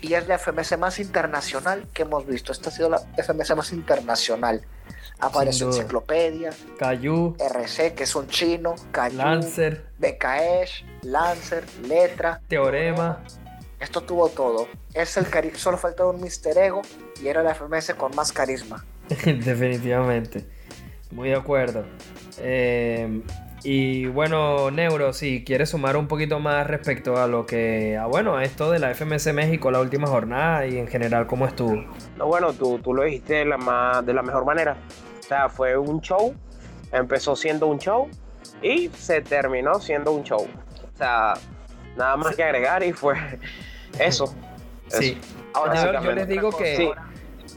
Y es la FMS más internacional que hemos visto. Esta ha sido la FMS más internacional. Apareció. Enciclopedia, Cayu, RC, que es un chino, Cayu, Lancer, BKEsh, Lancer, Letra, Teorema. Esto tuvo todo. Es el cari solo faltaba un Mister Ego y era la FMS con más carisma. [LAUGHS] Definitivamente. Muy de acuerdo. Eh, y bueno, Neuro, si quieres sumar un poquito más respecto a lo que. A bueno, a esto de la FMS México, la última jornada y en general, ¿cómo estuvo? No, bueno, tú, tú lo dijiste de la, ma- de la mejor manera. O sea, fue un show, empezó siendo un show y se terminó siendo un show. O sea, nada más que agregar y fue eso. Sí. Eso. Ahora, yo, les digo que Sí.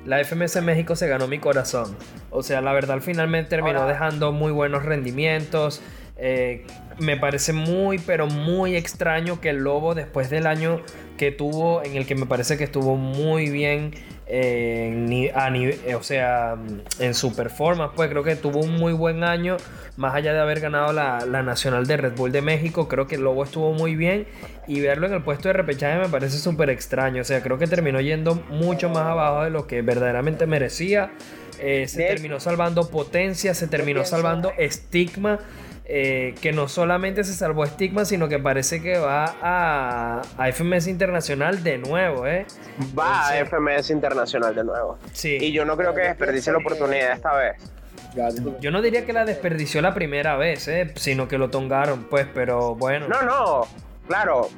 La FMS México se ganó mi corazón. O sea, la verdad, al final terminó dejando muy buenos rendimientos. Eh, me parece muy, pero muy extraño que el Lobo, después del año que tuvo, en el que me parece que estuvo muy bien, en a eh, o sea, en su performance, pues creo que tuvo un muy buen año, más allá de haber ganado la, la Nacional de Red Bull de México, creo que el Lobo estuvo muy bien y verlo en el puesto de repechaje me parece súper extraño, o sea, creo que terminó yendo mucho más abajo de lo que verdaderamente merecía. Eh, se terminó salvando potencia, se terminó salvando estigma. Eh, que no solamente se salvó estigma, sino que parece que va a, a FMS Internacional de nuevo, ¿eh? Va a FMS Internacional de nuevo. Sí. Y yo no creo que desperdicie la oportunidad esta vez. Yo no diría que la desperdició la primera vez, ¿eh? Sino que lo tongaron, pues, pero bueno. No, no, claro.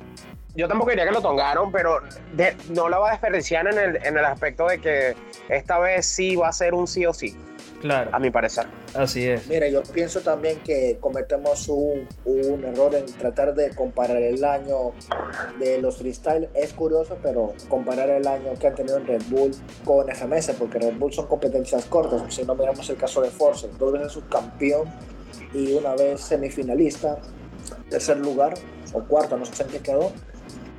Yo tampoco diría que lo tongaron, pero de- no la va a desperdiciar en el, en el aspecto de que esta vez sí va a ser un sí o sí, Claro, a mi parecer. así es. Mira, yo pienso también que cometemos un, un error en tratar de comparar el año de los freestyle. Es curioso, pero comparar el año que han tenido en Red Bull con FMS, porque Red Bull son competencias cortas. Si no miramos el caso de Force, dos veces subcampeón y una vez semifinalista, tercer lugar o cuarto, no sé en qué quedó.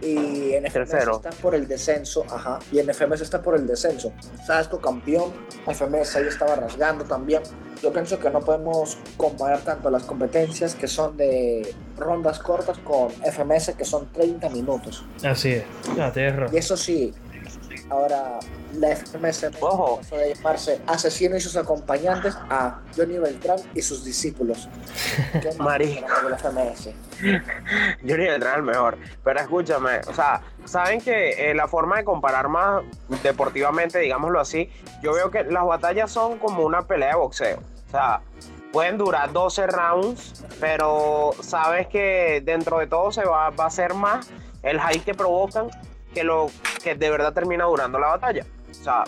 Y en FMS Tercero. está por el descenso, ajá, y en FMS está por el descenso. Sasco campeón, FMS ahí estaba rasgando también. Yo pienso que no podemos comparar tanto las competencias que son de rondas cortas con FMS que son 30 minutos. Así es. Ah, tienes Y razón. eso sí, ahora la FMS Ojo. pasó de llamarse Asesino y sus acompañantes a Johnny Beltrán y sus discípulos. [LAUGHS] ¿Qué la FMS? Yo ni entrar el mejor. Pero escúchame, o sea, saben que eh, la forma de comparar más deportivamente, digámoslo así, yo veo que las batallas son como una pelea de boxeo. O sea, pueden durar 12 rounds, pero sabes que dentro de todo se va, va a ser más el hype que provocan que lo que de verdad termina durando la batalla. O sea,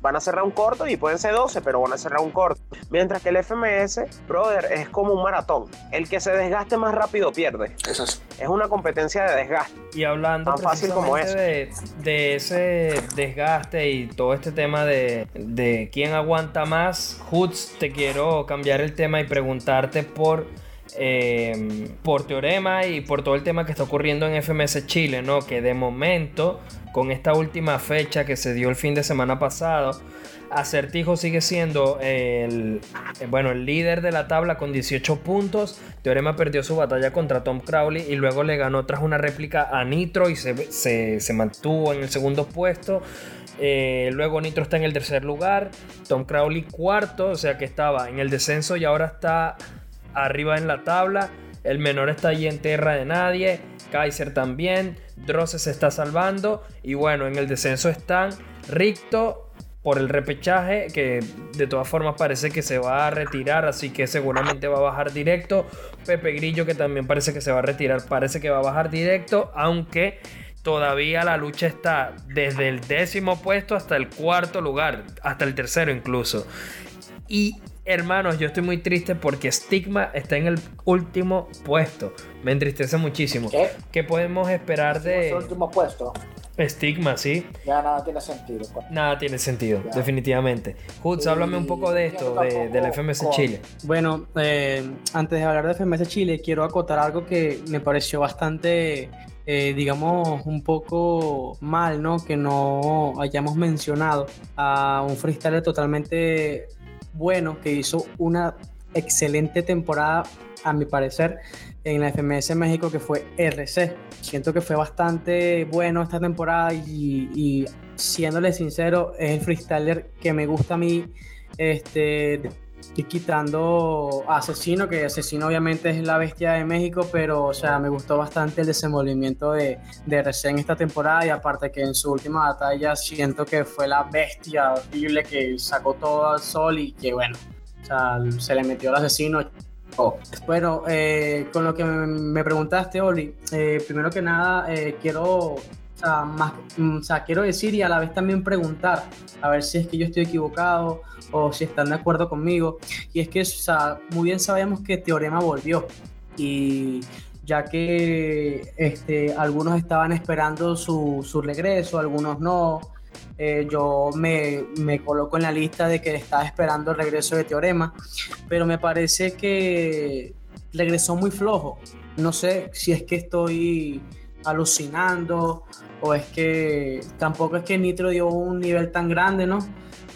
van a cerrar un corto y pueden ser 12, pero van a cerrar un corto. Mientras que el FMS, brother, es como un maratón. El que se desgaste más rápido pierde. Eso es. Es una competencia de desgaste. Y hablando Tan fácil como de, de ese desgaste y todo este tema de, de quién aguanta más, Hoods, te quiero cambiar el tema y preguntarte por, eh, por Teorema y por todo el tema que está ocurriendo en FMS Chile, ¿no? Que de momento, con esta última fecha que se dio el fin de semana pasado, Acertijo sigue siendo el, eh, bueno, el líder de la tabla con 18 puntos. Teorema perdió su batalla contra Tom Crowley y luego le ganó tras una réplica a Nitro y se, se- se mantuvo en el segundo puesto. Eh, luego Nitro está en el tercer lugar. Tom Crowley cuarto, o sea que estaba en el descenso y ahora está arriba en la tabla. El menor está allí en tierra de nadie. Kaiser también. Drosse se está salvando. Y bueno, en el descenso están Ricto por el repechaje, que de todas formas parece que se va a retirar, así que seguramente va a bajar directo. Pepe Grillo, que también parece que se va a retirar, parece que va a bajar directo, aunque todavía la lucha está desde el décimo puesto hasta el cuarto lugar, hasta el tercero incluso. Y hermanos, yo estoy muy triste porque Stigma está en el último puesto. Me entristece muchísimo. ¿Qué? ¿Qué podemos esperar De... de último puesto. Stigma, sí? Ya nada tiene sentido. pues. Nada tiene sentido, Ya. definitivamente. Hoods, Y háblame un poco de esto, de la FMS con- Chile. Bueno, eh, antes de hablar de FMS Chile, quiero acotar algo que me pareció bastante, eh, digamos, un poco mal, ¿no? Que no hayamos mencionado a un freestyler totalmente bueno que hizo una excelente temporada, a mi parecer, en la FMS México, que fue RC. Siento que fue bastante bueno esta temporada y, y siéndole sincero, es el freestyler que me gusta a mí. Este, y quitando a Asesino, que Asesino obviamente es la bestia de México, pero o sea, me gustó bastante el desenvolvimiento de, de RC en esta temporada y aparte que en su última batalla siento que fue la bestia horrible que sacó todo al sol y que bueno, o sea, se le metió el asesino. Oh. Bueno, eh, con lo que me preguntaste, Oli, eh, primero que nada eh, quiero, o sea, más, mm, o sea, quiero decir y a la vez también preguntar, a ver si es que yo estoy equivocado o si están de acuerdo conmigo. Y es que, o sea, muy bien sabemos que Teorema volvió y ya que este, algunos estaban esperando su, su regreso, algunos no. Eh, yo me, me, coloco en la lista de que estaba esperando el regreso de Teorema, pero me parece que regresó muy flojo. No sé si es que estoy alucinando o es que tampoco es que Nitro dio un nivel tan grande, ¿no?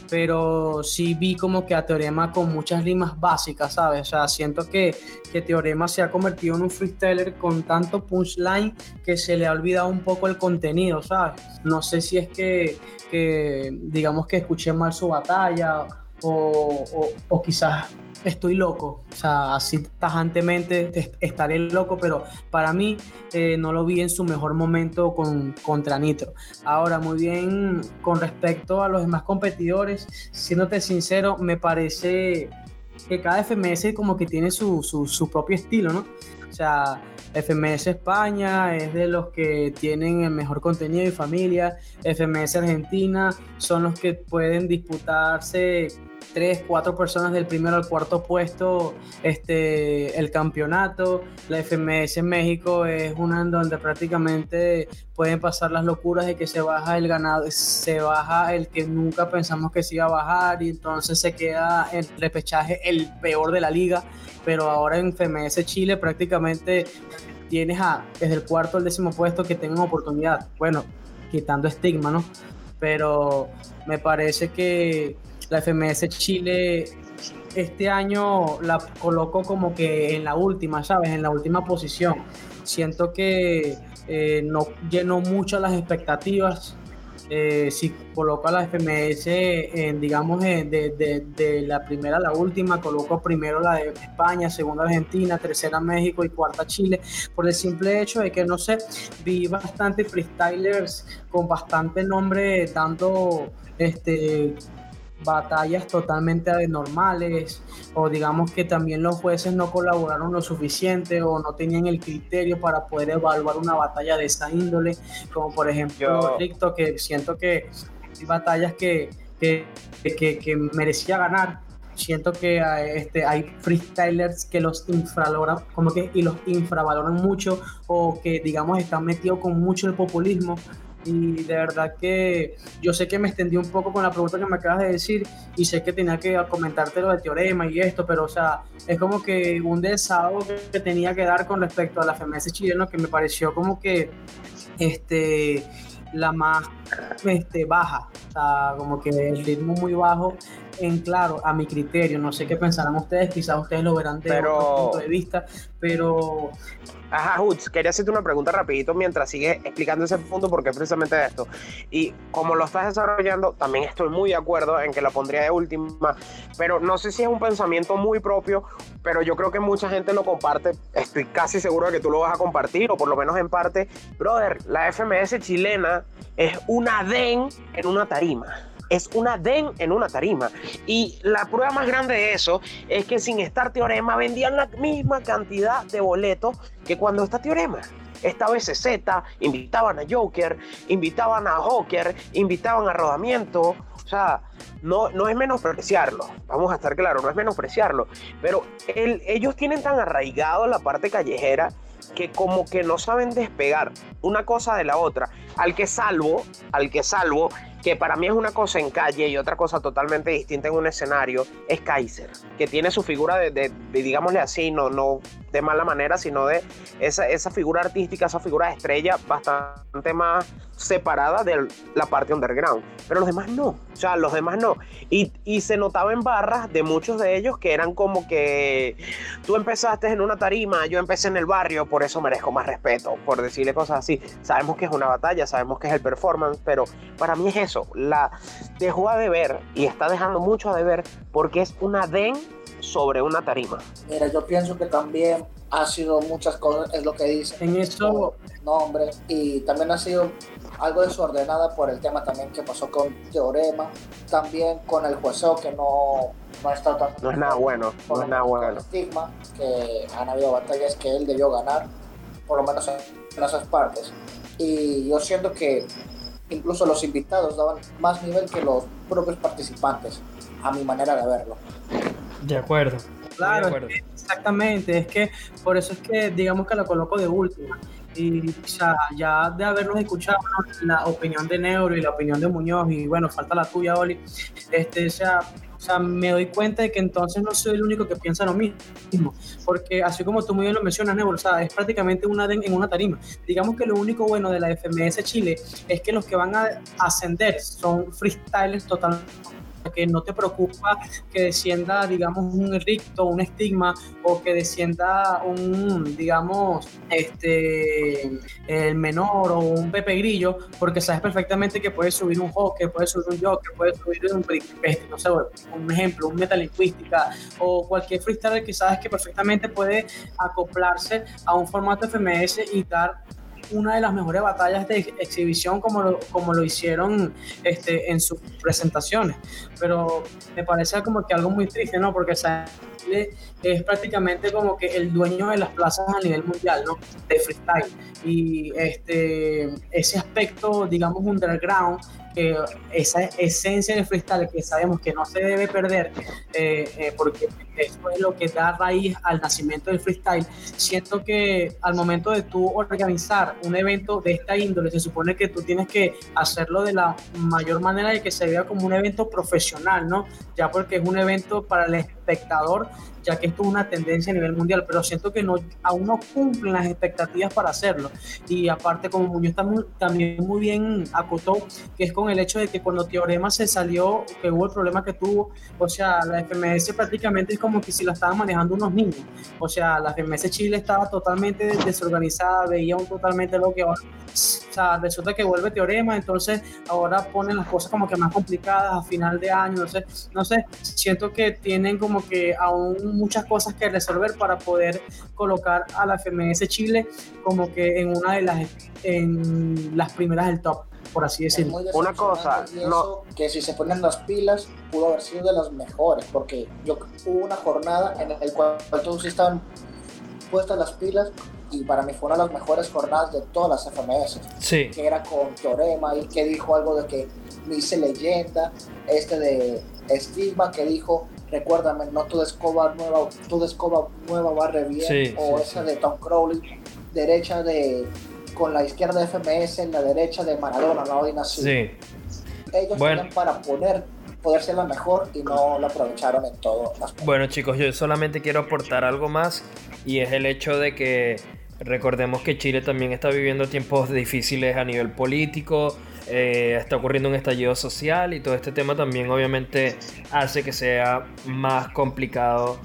Pero sí vi como que a Teorema con muchas rimas básicas, ¿sabes? O sea, siento que, que Teorema se ha convertido en un freestyler con tanto punchline que se le ha olvidado un poco el contenido, ¿sabes? No sé si es que, que digamos que escuché mal su batalla o, o, quizás estoy loco, o sea, así tajantemente estaré loco, pero para mí eh, no lo vi en su mejor momento con, contra Nitro. Ahora, muy bien, con respecto a los demás competidores, siéndote sincero, me parece que cada FMS como que tiene su, su, su propio estilo, ¿no? O sea, FMS España es de los que tienen el mejor contenido y familia. FMS Argentina son los que pueden disputarse tres, cuatro personas del primero al cuarto puesto este, el campeonato. La FMS en México es una en donde prácticamente pueden pasar las locuras de que se baja el ganado, se baja el que nunca pensamos que se iba a bajar y entonces se queda el repechaje el peor de la liga. Pero ahora en FMS Chile prácticamente tienes a desde el cuarto al décimo puesto que tengan oportunidad. Bueno, quitando estigma, ¿no? Pero me parece que la FMS Chile este año la coloco como que en la última, ¿sabes? En la última posición. Siento que eh, no llenó mucho las expectativas. Eh, si coloco a la FMS, en, digamos, de, de, de, la primera a la última, coloco primero la de España, segunda Argentina, tercera México y cuarta Chile, por el simple hecho de que, no sé, vi bastante freestylers con bastante nombre dando este batallas totalmente anormales o digamos que también los jueces no colaboraron lo suficiente o no tenían el criterio para poder evaluar una batalla de esa índole, como por ejemplo Ricto, que siento que hay batallas que, que, que, que merecía ganar. Siento que este, hay freestylers que los infravaloran, como que y los infravaloran mucho o que digamos están metidos con mucho el populismo y de verdad que yo sé que me extendí un poco con la pregunta que me acabas de decir y sé que tenía que comentarte lo del teorema y esto, pero o sea, es como que un desahogo que tenía que dar con respecto a la FMS chileno que me pareció como que este la más este, baja, o sea, como que el ritmo muy bajo en claro, a mi criterio, no sé qué pensarán ustedes, quizás ustedes lo verán de pero... otro punto de vista, pero Ajá, Hutz, quería hacerte una pregunta rapidito mientras sigues explicando ese punto porque es precisamente esto. Y como lo estás desarrollando, también estoy muy de acuerdo en que la pondría de última, pero no sé si es un pensamiento muy propio, pero yo creo que mucha gente lo comparte. Estoy casi seguro de que tú lo vas a compartir, o por lo menos en parte. Brother, la FMS chilena es una DEN en una tarima es una DEN en una tarima. Y la prueba más grande de eso es que sin estar teorema vendían la misma cantidad de boletos que cuando está teorema. Estaba SZ, invitaban a Joker, invitaban a Joker, invitaban a Rodamiento. O sea, no, no es menospreciarlo, vamos a estar claros, no es menospreciarlo, pero ellos tienen tan arraigado la parte callejera que como que no saben despegar una cosa de la otra. Al que salvo, al que salvo que para mí es una cosa en calle y otra cosa totalmente distinta en un escenario, es Kaiser, que tiene su figura de, digámosle así, no, no de mala manera, sino de esa, esa figura artística, esa figura de estrella bastante más separada de la parte underground. Pero los demás no, o sea, los demás no. Y, y se notaba en barras de muchos de ellos que eran como que tú empezaste en una tarima, yo empecé en el barrio, por eso merezco más respeto, por decirle cosas así. Sabemos que es una batalla, sabemos que es el performance, pero para mí es eso, la dejó a deber y está dejando mucho a deber porque es una den sobre una tarima. Mira, yo pienso que también ha sido muchas cosas, es lo que dice. En eso. Nombre, y también ha sido algo desordenada por el tema también que pasó con Teorema, también con el juezeo que no, no ha estado tan. No es nada bueno, no es nada bueno. El estigma, que han habido batallas que él debió ganar, por lo menos en, en esas partes. Y yo siento que incluso los invitados daban más nivel que los propios participantes, a mi manera de verlo. De acuerdo. Claro, exactamente. Es que por eso es que digamos que la coloco de última. Y o sea, ya de habernos escuchado la opinión de Neuro y la opinión de Muñoz, y bueno, falta la tuya, Oli, este, o sea, o sea, me doy cuenta de que entonces no soy el único que piensa lo mismo, porque así como tú muy bien lo mencionas, Neuro, o sea, es prácticamente una en una tarima. Digamos que lo único bueno de la FMS Chile es que los que van a ascender son freestylers totalmente que no te preocupa que descienda, digamos, un ricto, un estigma, o que descienda un, digamos, este, el menor o un Pepe Grillo, porque sabes perfectamente que puedes subir un hockey, puedes subir un jockey, puedes subir un, este, no sé, un ejemplo, un metalingüística, o cualquier freestyler que sabes que perfectamente puede acoplarse a un formato FMS y dar una de las mejores batallas de exhibición como lo, como lo hicieron este, en sus presentaciones. Pero me parece como que algo muy triste, ¿no? Porque es prácticamente como que el dueño de las plazas a nivel mundial, ¿no? De freestyle. Y este, ese aspecto, digamos, underground, que esa esencia del freestyle que sabemos que no se debe perder, eh, eh, porque eso es lo que da raíz al nacimiento del freestyle, siento que al momento de tú organizar un evento de esta índole, se supone que tú tienes que hacerlo de la mayor manera de que se vea como un evento profesional, ¿no? Ya porque es un evento para el espectador ya que esto es una tendencia a nivel mundial, pero siento que no, aún no cumplen las expectativas para hacerlo. Y aparte, como Muñoz también muy bien acotó, que es con el hecho de que cuando Teorema se salió, que hubo el problema que tuvo, o sea, la FMS prácticamente es como que si la estaban manejando unos niños. O sea, la FMS Chile estaba totalmente desorganizada, veía un totalmente lo que... O sea, resulta que vuelve Teorema, entonces ahora ponen las cosas como que más complicadas a final de año, sé, no sé, siento que tienen como que aún muchas cosas que resolver para poder colocar a la FMS Chile como que en una de las, en las primeras del top por así decirlo. Una cosa, no. que si se ponen las pilas, pudo haber sido de las mejores, porque yo hubo una jornada en la cual todos estaban puestas las pilas y para mí fue una de las mejores jornadas de todas las FMS. Sí. Que era con Teorema y que dijo algo de que me hice leyenda, este de Estigma que dijo recuérdame, no tu escoba nueva, tu escoba nueva barre bien, o esa de Tom Crowley, derecha de con la izquierda de FMS, en la derecha de Maradona, no vaina. Sí. Ellos bueno. para poner poder ser la mejor y no lo aprovecharon en todo. Bueno chicos, yo solamente quiero aportar algo más y es el hecho de que recordemos que Chile también está viviendo tiempos difíciles a nivel político, eh, está ocurriendo un estallido social y todo este tema también obviamente hace que sea más complicado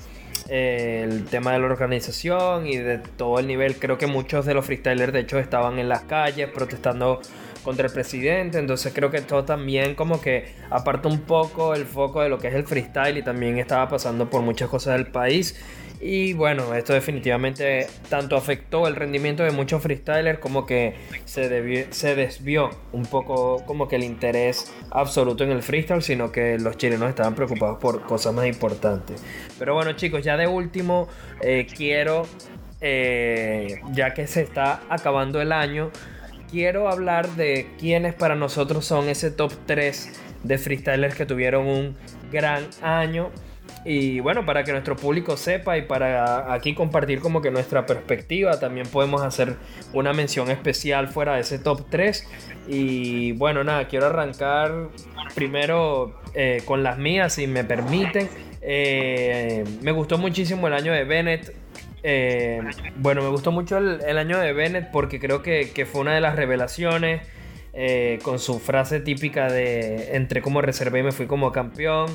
eh, el tema de la organización y de todo el nivel. Creo que muchos de los freestylers de hecho estaban en las calles protestando contra el presidente, entonces creo que esto también como que aparta un poco el foco de lo que es el freestyle y también estaba pasando por muchas cosas del país y bueno, esto definitivamente tanto afectó el rendimiento de muchos freestylers como que se, se desvió un poco como que el interés absoluto en el freestyle, sino que los chilenos estaban preocupados por cosas más importantes. Pero bueno chicos, ya de último eh, quiero, eh, ya que se está acabando el año, quiero hablar de quiénes para nosotros son ese top 3 de freestylers que tuvieron un gran año y bueno, para que nuestro público sepa y para aquí compartir como que nuestra perspectiva, también podemos hacer una mención especial fuera de ese top 3. Y bueno, nada, quiero arrancar primero eh, con las mías, si me permiten. Eh, me gustó muchísimo el año de Bennett. Eh, bueno, me gustó mucho el, año de Bennett porque creo que, fue una de las revelaciones. con su frase típica de entre como reservé y me fui como campeón.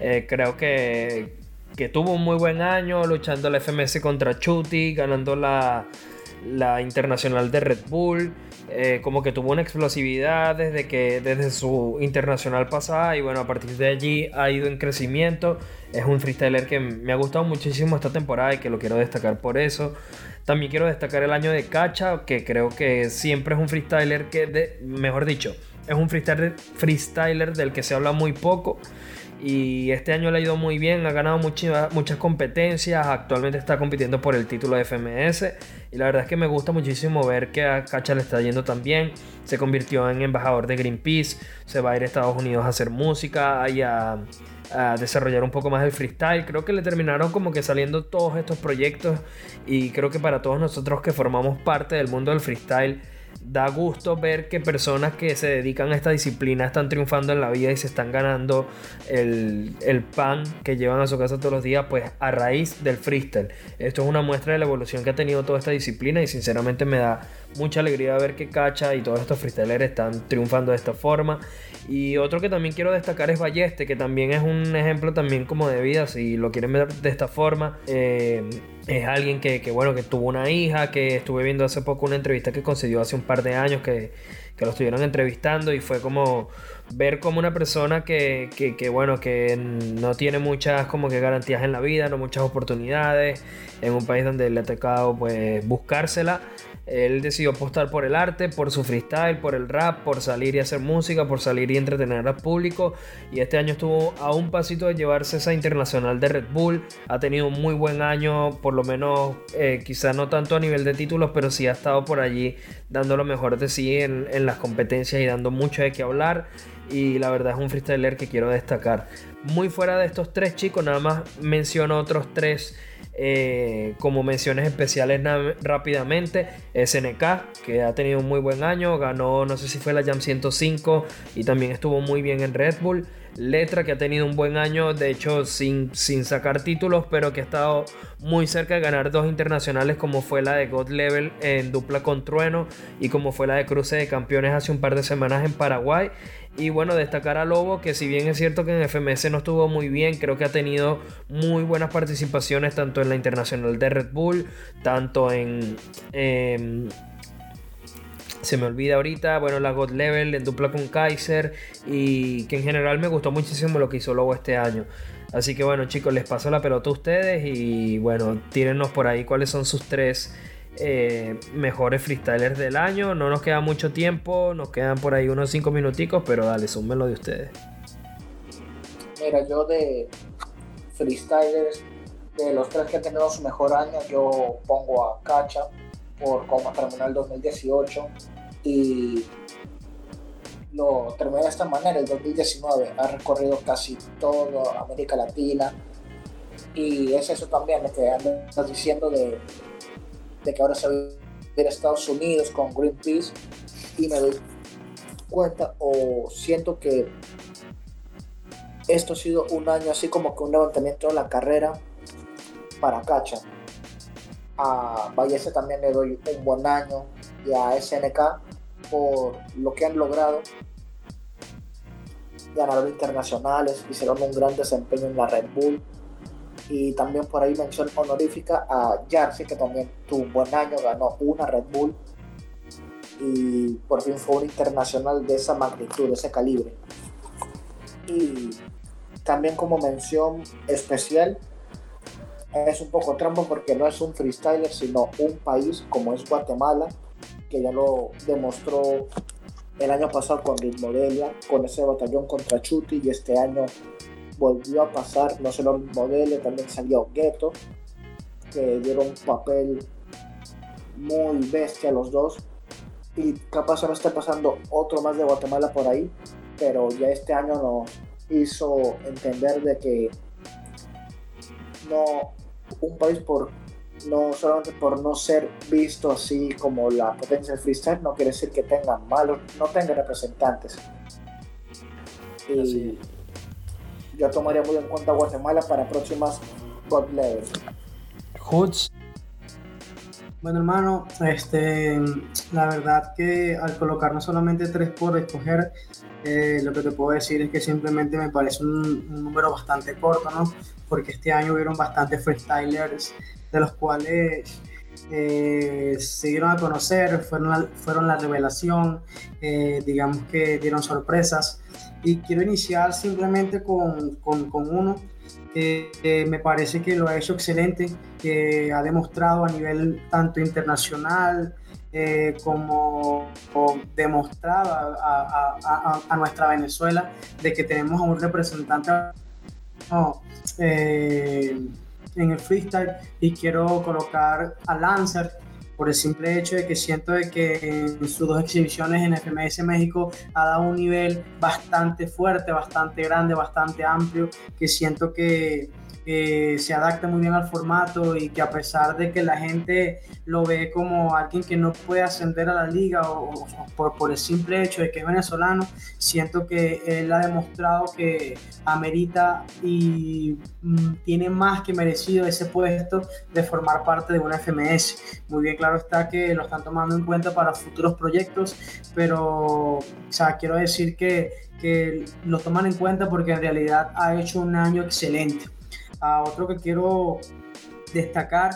Eh, creo que, que, tuvo un muy buen año luchando la FMS contra Chuti, ganando la, la internacional de Red Bull. Eh, como que tuvo una explosividad desde que desde su internacional pasada y bueno a partir de allí ha ido en crecimiento. Es un freestyler que me ha gustado muchísimo esta temporada y que lo quiero destacar por eso. También quiero destacar el año de Cacha que creo que siempre es un freestyler que de, mejor dicho es un freestyler, freestyler del que se habla muy poco y este año le ha ido muy bien, ha ganado muchas, competencias, actualmente está compitiendo por el título de FMS Y la verdad es que me gusta muchísimo ver que a Cacha le está yendo tan bien. Se convirtió en embajador de Greenpeace, se va a ir a Estados Unidos a hacer música y a, a desarrollar un poco más el freestyle. Creo que le terminaron como que saliendo todos estos proyectos y creo que para todos nosotros que formamos parte del mundo del freestyle, da gusto ver que personas que se dedican a esta disciplina están triunfando en la vida y se están ganando el, pan que llevan a su casa todos los días, pues a raíz del freestyle. Esto es una muestra de la evolución que ha tenido toda esta disciplina y sinceramente me da mucha alegría ver que Cacha y todos estos freestylers están triunfando de esta forma. Y otro que también quiero destacar es Balleste, que también es un ejemplo también como de vida, si lo quieren ver de esta forma. Eh, es alguien que, bueno, que tuvo una hija, que estuve viendo hace poco una entrevista que concedió hace un par de años que, que lo estuvieron entrevistando y fue como ver como una persona que, que, bueno, que no tiene muchas como que garantías en la vida, no muchas oportunidades, en un país donde le ha tocado pues buscársela él decidió apostar por el arte, por su freestyle, por el rap, por salir y hacer música, por salir y entretener al público. Y este año estuvo a un pasito de llevarse esa internacional de Red Bull. Ha tenido un muy buen año, por lo menos eh, quizá no tanto a nivel de títulos, pero sí ha estado por allí dando lo mejor de sí en, en las competencias y dando mucho de qué hablar. Y la verdad es un freestyler que quiero destacar. Muy fuera de estos tres chicos, nada más menciono otros tres eh, como menciones especiales rápidamente, SNK, que ha tenido un muy buen año, ganó no sé si fue la Jam 105 y también estuvo muy bien en Red Bull. Letra que ha tenido un buen año, de hecho sin, sin sacar títulos, pero que ha estado muy cerca de ganar dos internacionales como fue la de God Level en dupla con Trueno y como fue la de Cruce de Campeones hace un par de semanas en Paraguay. Y bueno, destacar a Lobo, que si bien es cierto que en FMS no estuvo muy bien, creo que ha tenido muy buenas participaciones tanto en la internacional de Red Bull, tanto en... se me olvida ahorita, bueno, la God Level en dupla con Kaiser y que en general me gustó muchísimo lo que hizo Lobo este año. Así que bueno chicos, les paso la pelota a ustedes y bueno, tírennos por ahí cuáles son sus tres eh, mejores freestylers del año. No nos queda mucho tiempo, nos quedan por ahí unos 5 minuticos, pero dale, súmenlo de ustedes. Mira, yo de freestylers, de los tres que han tenido su mejor año, yo pongo a Cacha por cómo terminó el 2018 y lo terminó de esta manera. El 2019 ha recorrido casi toda América Latina y es eso también lo que andas diciendo de de que ahora se va a ir a Estados Unidos con Greenpeace y me doy cuenta o siento que esto ha sido un año así como que un levantamiento de la carrera para Cacha. A Vallese también le doy un buen año y a SNK por lo que han logrado. Ganadores internacionales, hicieron un gran desempeño en la Red Bull y también por ahí mención honorífica a Jarcy, que también tuvo un buen año, ganó una Red Bull y por fin fue un internacional de esa magnitud, de ese calibre. Y también como mención especial, es un poco trampo porque no es un freestyler, sino un país como es Guatemala, que ya lo demostró el año pasado con Ritmodelia, con ese batallón contra Chuti, y este año volvió a pasar, no solo el modelo, también salió Ghetto, que dieron un papel muy bestia los dos. Y capaz ahora está pasando otro más de Guatemala por ahí, pero ya este año nos hizo entender de que no un país por no solamente por no ser visto así como la potencia del freestyle no quiere decir que tengan malos no tengan representantes y yo tomaría muy en cuenta Guatemala para próximas God Level. Hoods. Bueno, hermano, este, la verdad que al colocar no solamente tres por escoger, eh, lo que te puedo decir es que simplemente me parece un, número bastante corto, ¿no? Porque este año hubieron bastantes freestylers, de los cuales eh, se dieron a conocer, fueron la, fueron la revelación, eh, digamos que dieron sorpresas. Y quiero iniciar simplemente con, con, uno que me parece que lo ha hecho excelente, que ha demostrado a nivel tanto internacional eh, como, demostrado a, a, a, nuestra Venezuela de que tenemos a un representante eh, en el freestyle. Y quiero colocar a Lancer por el simple hecho de que siento de que en sus dos exhibiciones en FMS México ha dado un nivel bastante fuerte, bastante grande, bastante amplio, que siento que se adapta muy bien al formato y que a pesar de que la gente lo ve como alguien que no puede ascender a la liga o, por, por, el simple hecho de que es venezolano, siento que él ha demostrado que amerita y mm, tiene más que merecido ese puesto de formar parte de una FMS. Muy bien claro está que lo están tomando en cuenta para futuros proyectos, pero o sea, quiero decir que, que lo toman en cuenta porque en realidad ha hecho un año excelente a otro que quiero destacar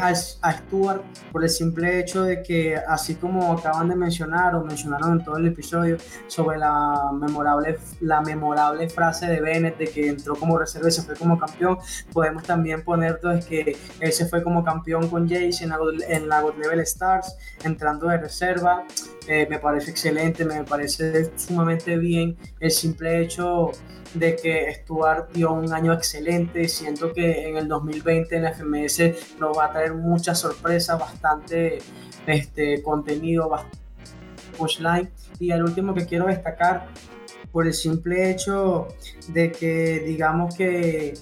a, Stuart por el simple hecho de que así como acaban de mencionar o mencionaron en todo el episodio sobre la memorable, la memorable frase de Bennett de que entró como reserva y se fue como campeón, podemos también poner entonces que él se fue como campeón con Jace en la, en la God Level Stars, entrando de reserva. Eh, me parece excelente, me parece sumamente bien el simple hecho de que Stuart dio un año excelente. Siento que en el 2020 en la FMS va a traer muchas sorpresas, bastante este, contenido, bastante pushline. Y el último que quiero destacar, por el simple hecho de que digamos que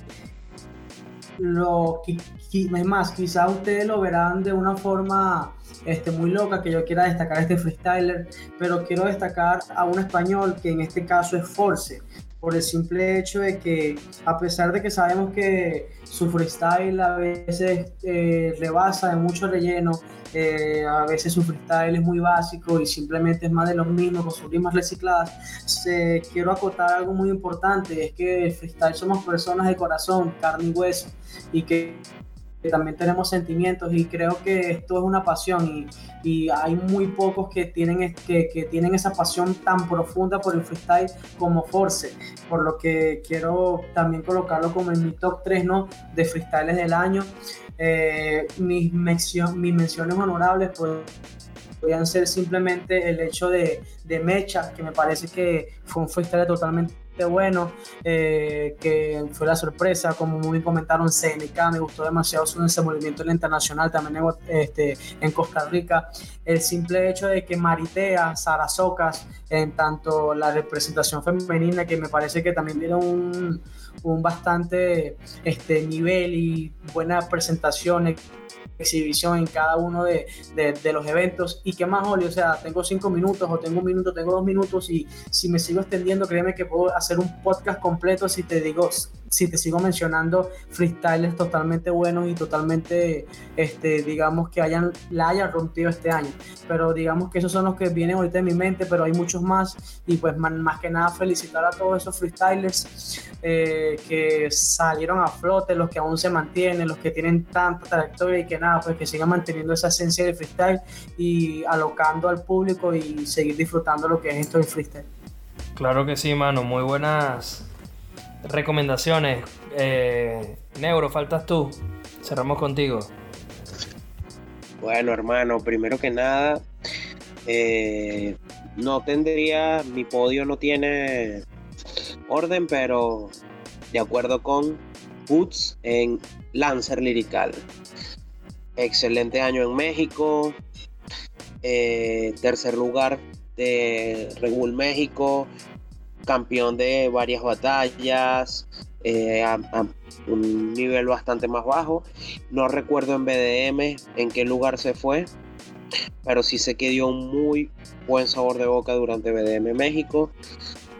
lo es más, quizá ustedes lo verán de una forma este, muy loca que yo quiera destacar este freestyler, pero quiero destacar a un español que en este caso es Force por el simple hecho de que a pesar de que sabemos que su freestyle a veces eh, rebasa de mucho relleno, eh, a veces su freestyle es muy básico y simplemente es más de lo mismo con sus rimas recicladas, se, quiero acotar algo muy importante, es que el freestyle somos personas de corazón, carne y hueso, y que también tenemos sentimientos y creo que esto es una pasión y, y hay muy pocos que tienen, que, que, tienen esa pasión tan profunda por el freestyle como Force, por lo que quiero también colocarlo como en mi top 3 ¿no? de freestyles del año. Eh, mis, mención, mis menciones honorables pues podrían ser simplemente el hecho de, de Mecha, que me parece que fue un freestyle totalmente bueno, eh, que fue la sorpresa, como muy comentaron CNK, me gustó demasiado su desenvolvimiento en la internacional, también en, este, en Costa Rica, el simple hecho de que Maritea, Sara Socas, en tanto la representación femenina, que me parece que también dieron un, un bastante este, nivel y buena presentación exhibición en cada uno de, de, los eventos. Y qué más, Oli, o sea, tengo cinco minutos o tengo un minuto, tengo dos minutos y si me sigo extendiendo, créeme que puedo hacer un podcast completo si te digo si te sigo mencionando freestyles totalmente buenos y totalmente, este, digamos, que hayan, la hayan rompido este año. Pero digamos que esos son los que vienen ahorita en mi mente, pero hay muchos más. Y pues más, que nada felicitar a todos esos freestylers eh, que salieron a flote, los que aún se mantienen, los que tienen tanta trayectoria y que nada, pues que sigan manteniendo esa esencia de freestyle y alocando al público y seguir disfrutando lo que es esto del freestyle. Claro que sí, mano. Muy buenas recomendaciones. Eh, Neuro, faltas tú. Cerramos contigo. Bueno, hermano, primero que nada, eh, no tendría, mi podio no tiene orden, pero de acuerdo con Boots en Lancer Lirical. Excelente año en México. Eh, tercer lugar de Regul México campeón de varias batallas, eh, a, un nivel bastante más bajo. No recuerdo en BDM en qué lugar se fue, pero sí sé que dio un muy buen sabor de boca durante BDM México.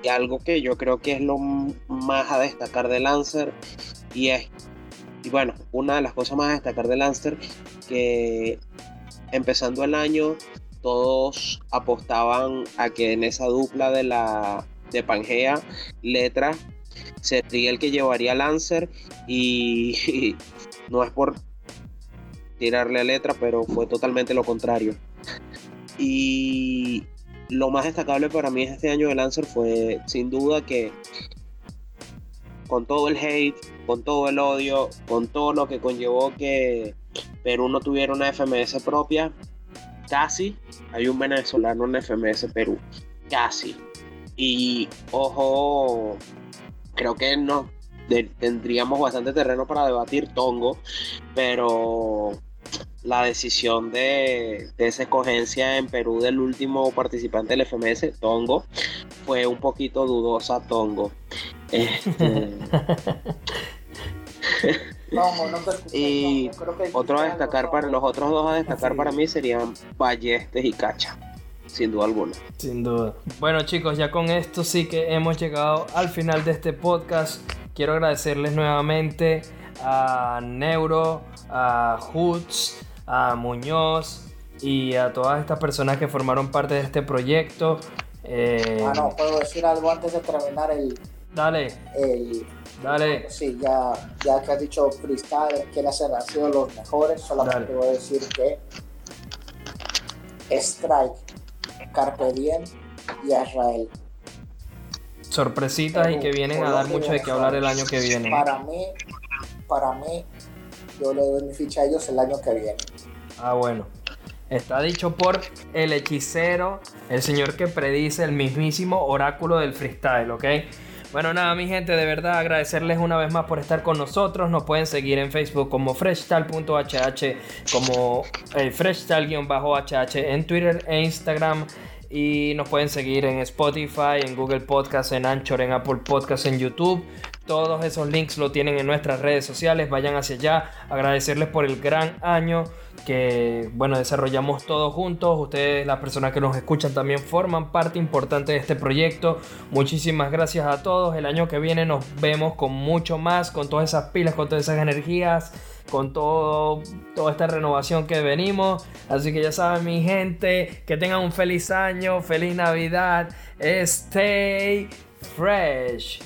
Y algo que yo creo que es lo más a destacar de Lancer y es, y bueno, una de las cosas más a destacar de Lancer que empezando el año todos apostaban a que en esa dupla de la de Pangea, letra, sería el que llevaría Lancer y, [LAUGHS] no es por tirarle a letra, pero fue totalmente lo contrario. Y lo más destacable para mí este año de Lancer fue sin duda que con todo el hate, con todo el odio, con todo lo que conllevó que Perú no tuviera una FMS propia, casi hay un venezolano en FMS Perú, casi. Y ojo, creo que no tendríamos bastante terreno para debatir Tongo, pero la decisión de, de, esa escogencia en Perú del último participante del FMS, Tongo, fue un poquito dudosa Tongo. Este... [LAUGHS] y otro a destacar para los otros dos a destacar para mí serían Ballestes y Cacha sin duda alguna. Sin duda. Bueno chicos, ya con esto sí que hemos llegado al final de este podcast. Quiero agradecerles nuevamente a Neuro, a Hoots, a Muñoz y a todas estas personas que formaron parte de este proyecto. Eh... Ah, no, puedo decir algo antes de terminar el. Dale. El, Dale. Sí, ya, ya que has dicho Cristal, quiere hacer han sido los mejores, solamente voy a decir que Strike, Carpe Diem y Israel. Sorpresitas y que vienen a dar mucho de qué hablar el año que viene. Para mí, para mí, yo le doy mi ficha a ellos el año que viene. Ah, bueno. Está dicho por el hechicero, el señor que predice el mismísimo oráculo del freestyle, ¿ok? Bueno, nada, mi gente, de verdad agradecerles una vez más por estar con nosotros. Nos pueden seguir en Facebook como freshtal.hh, como el freshtal-hh en Twitter e Instagram. Y nos pueden seguir en Spotify, en Google Podcast, en Anchor, en Apple Podcast, en YouTube. Todos esos links lo tienen en nuestras redes sociales. Vayan hacia allá. Agradecerles por el gran año que, bueno, desarrollamos todos juntos. Ustedes, las personas que nos escuchan, también forman parte importante de este proyecto. Muchísimas gracias a todos. El año que viene nos vemos con mucho más, con todas esas pilas, con todas esas energías, con todo, toda esta renovación que venimos. Así que ya saben, mi gente, que tengan un feliz año, feliz Navidad. Stay fresh.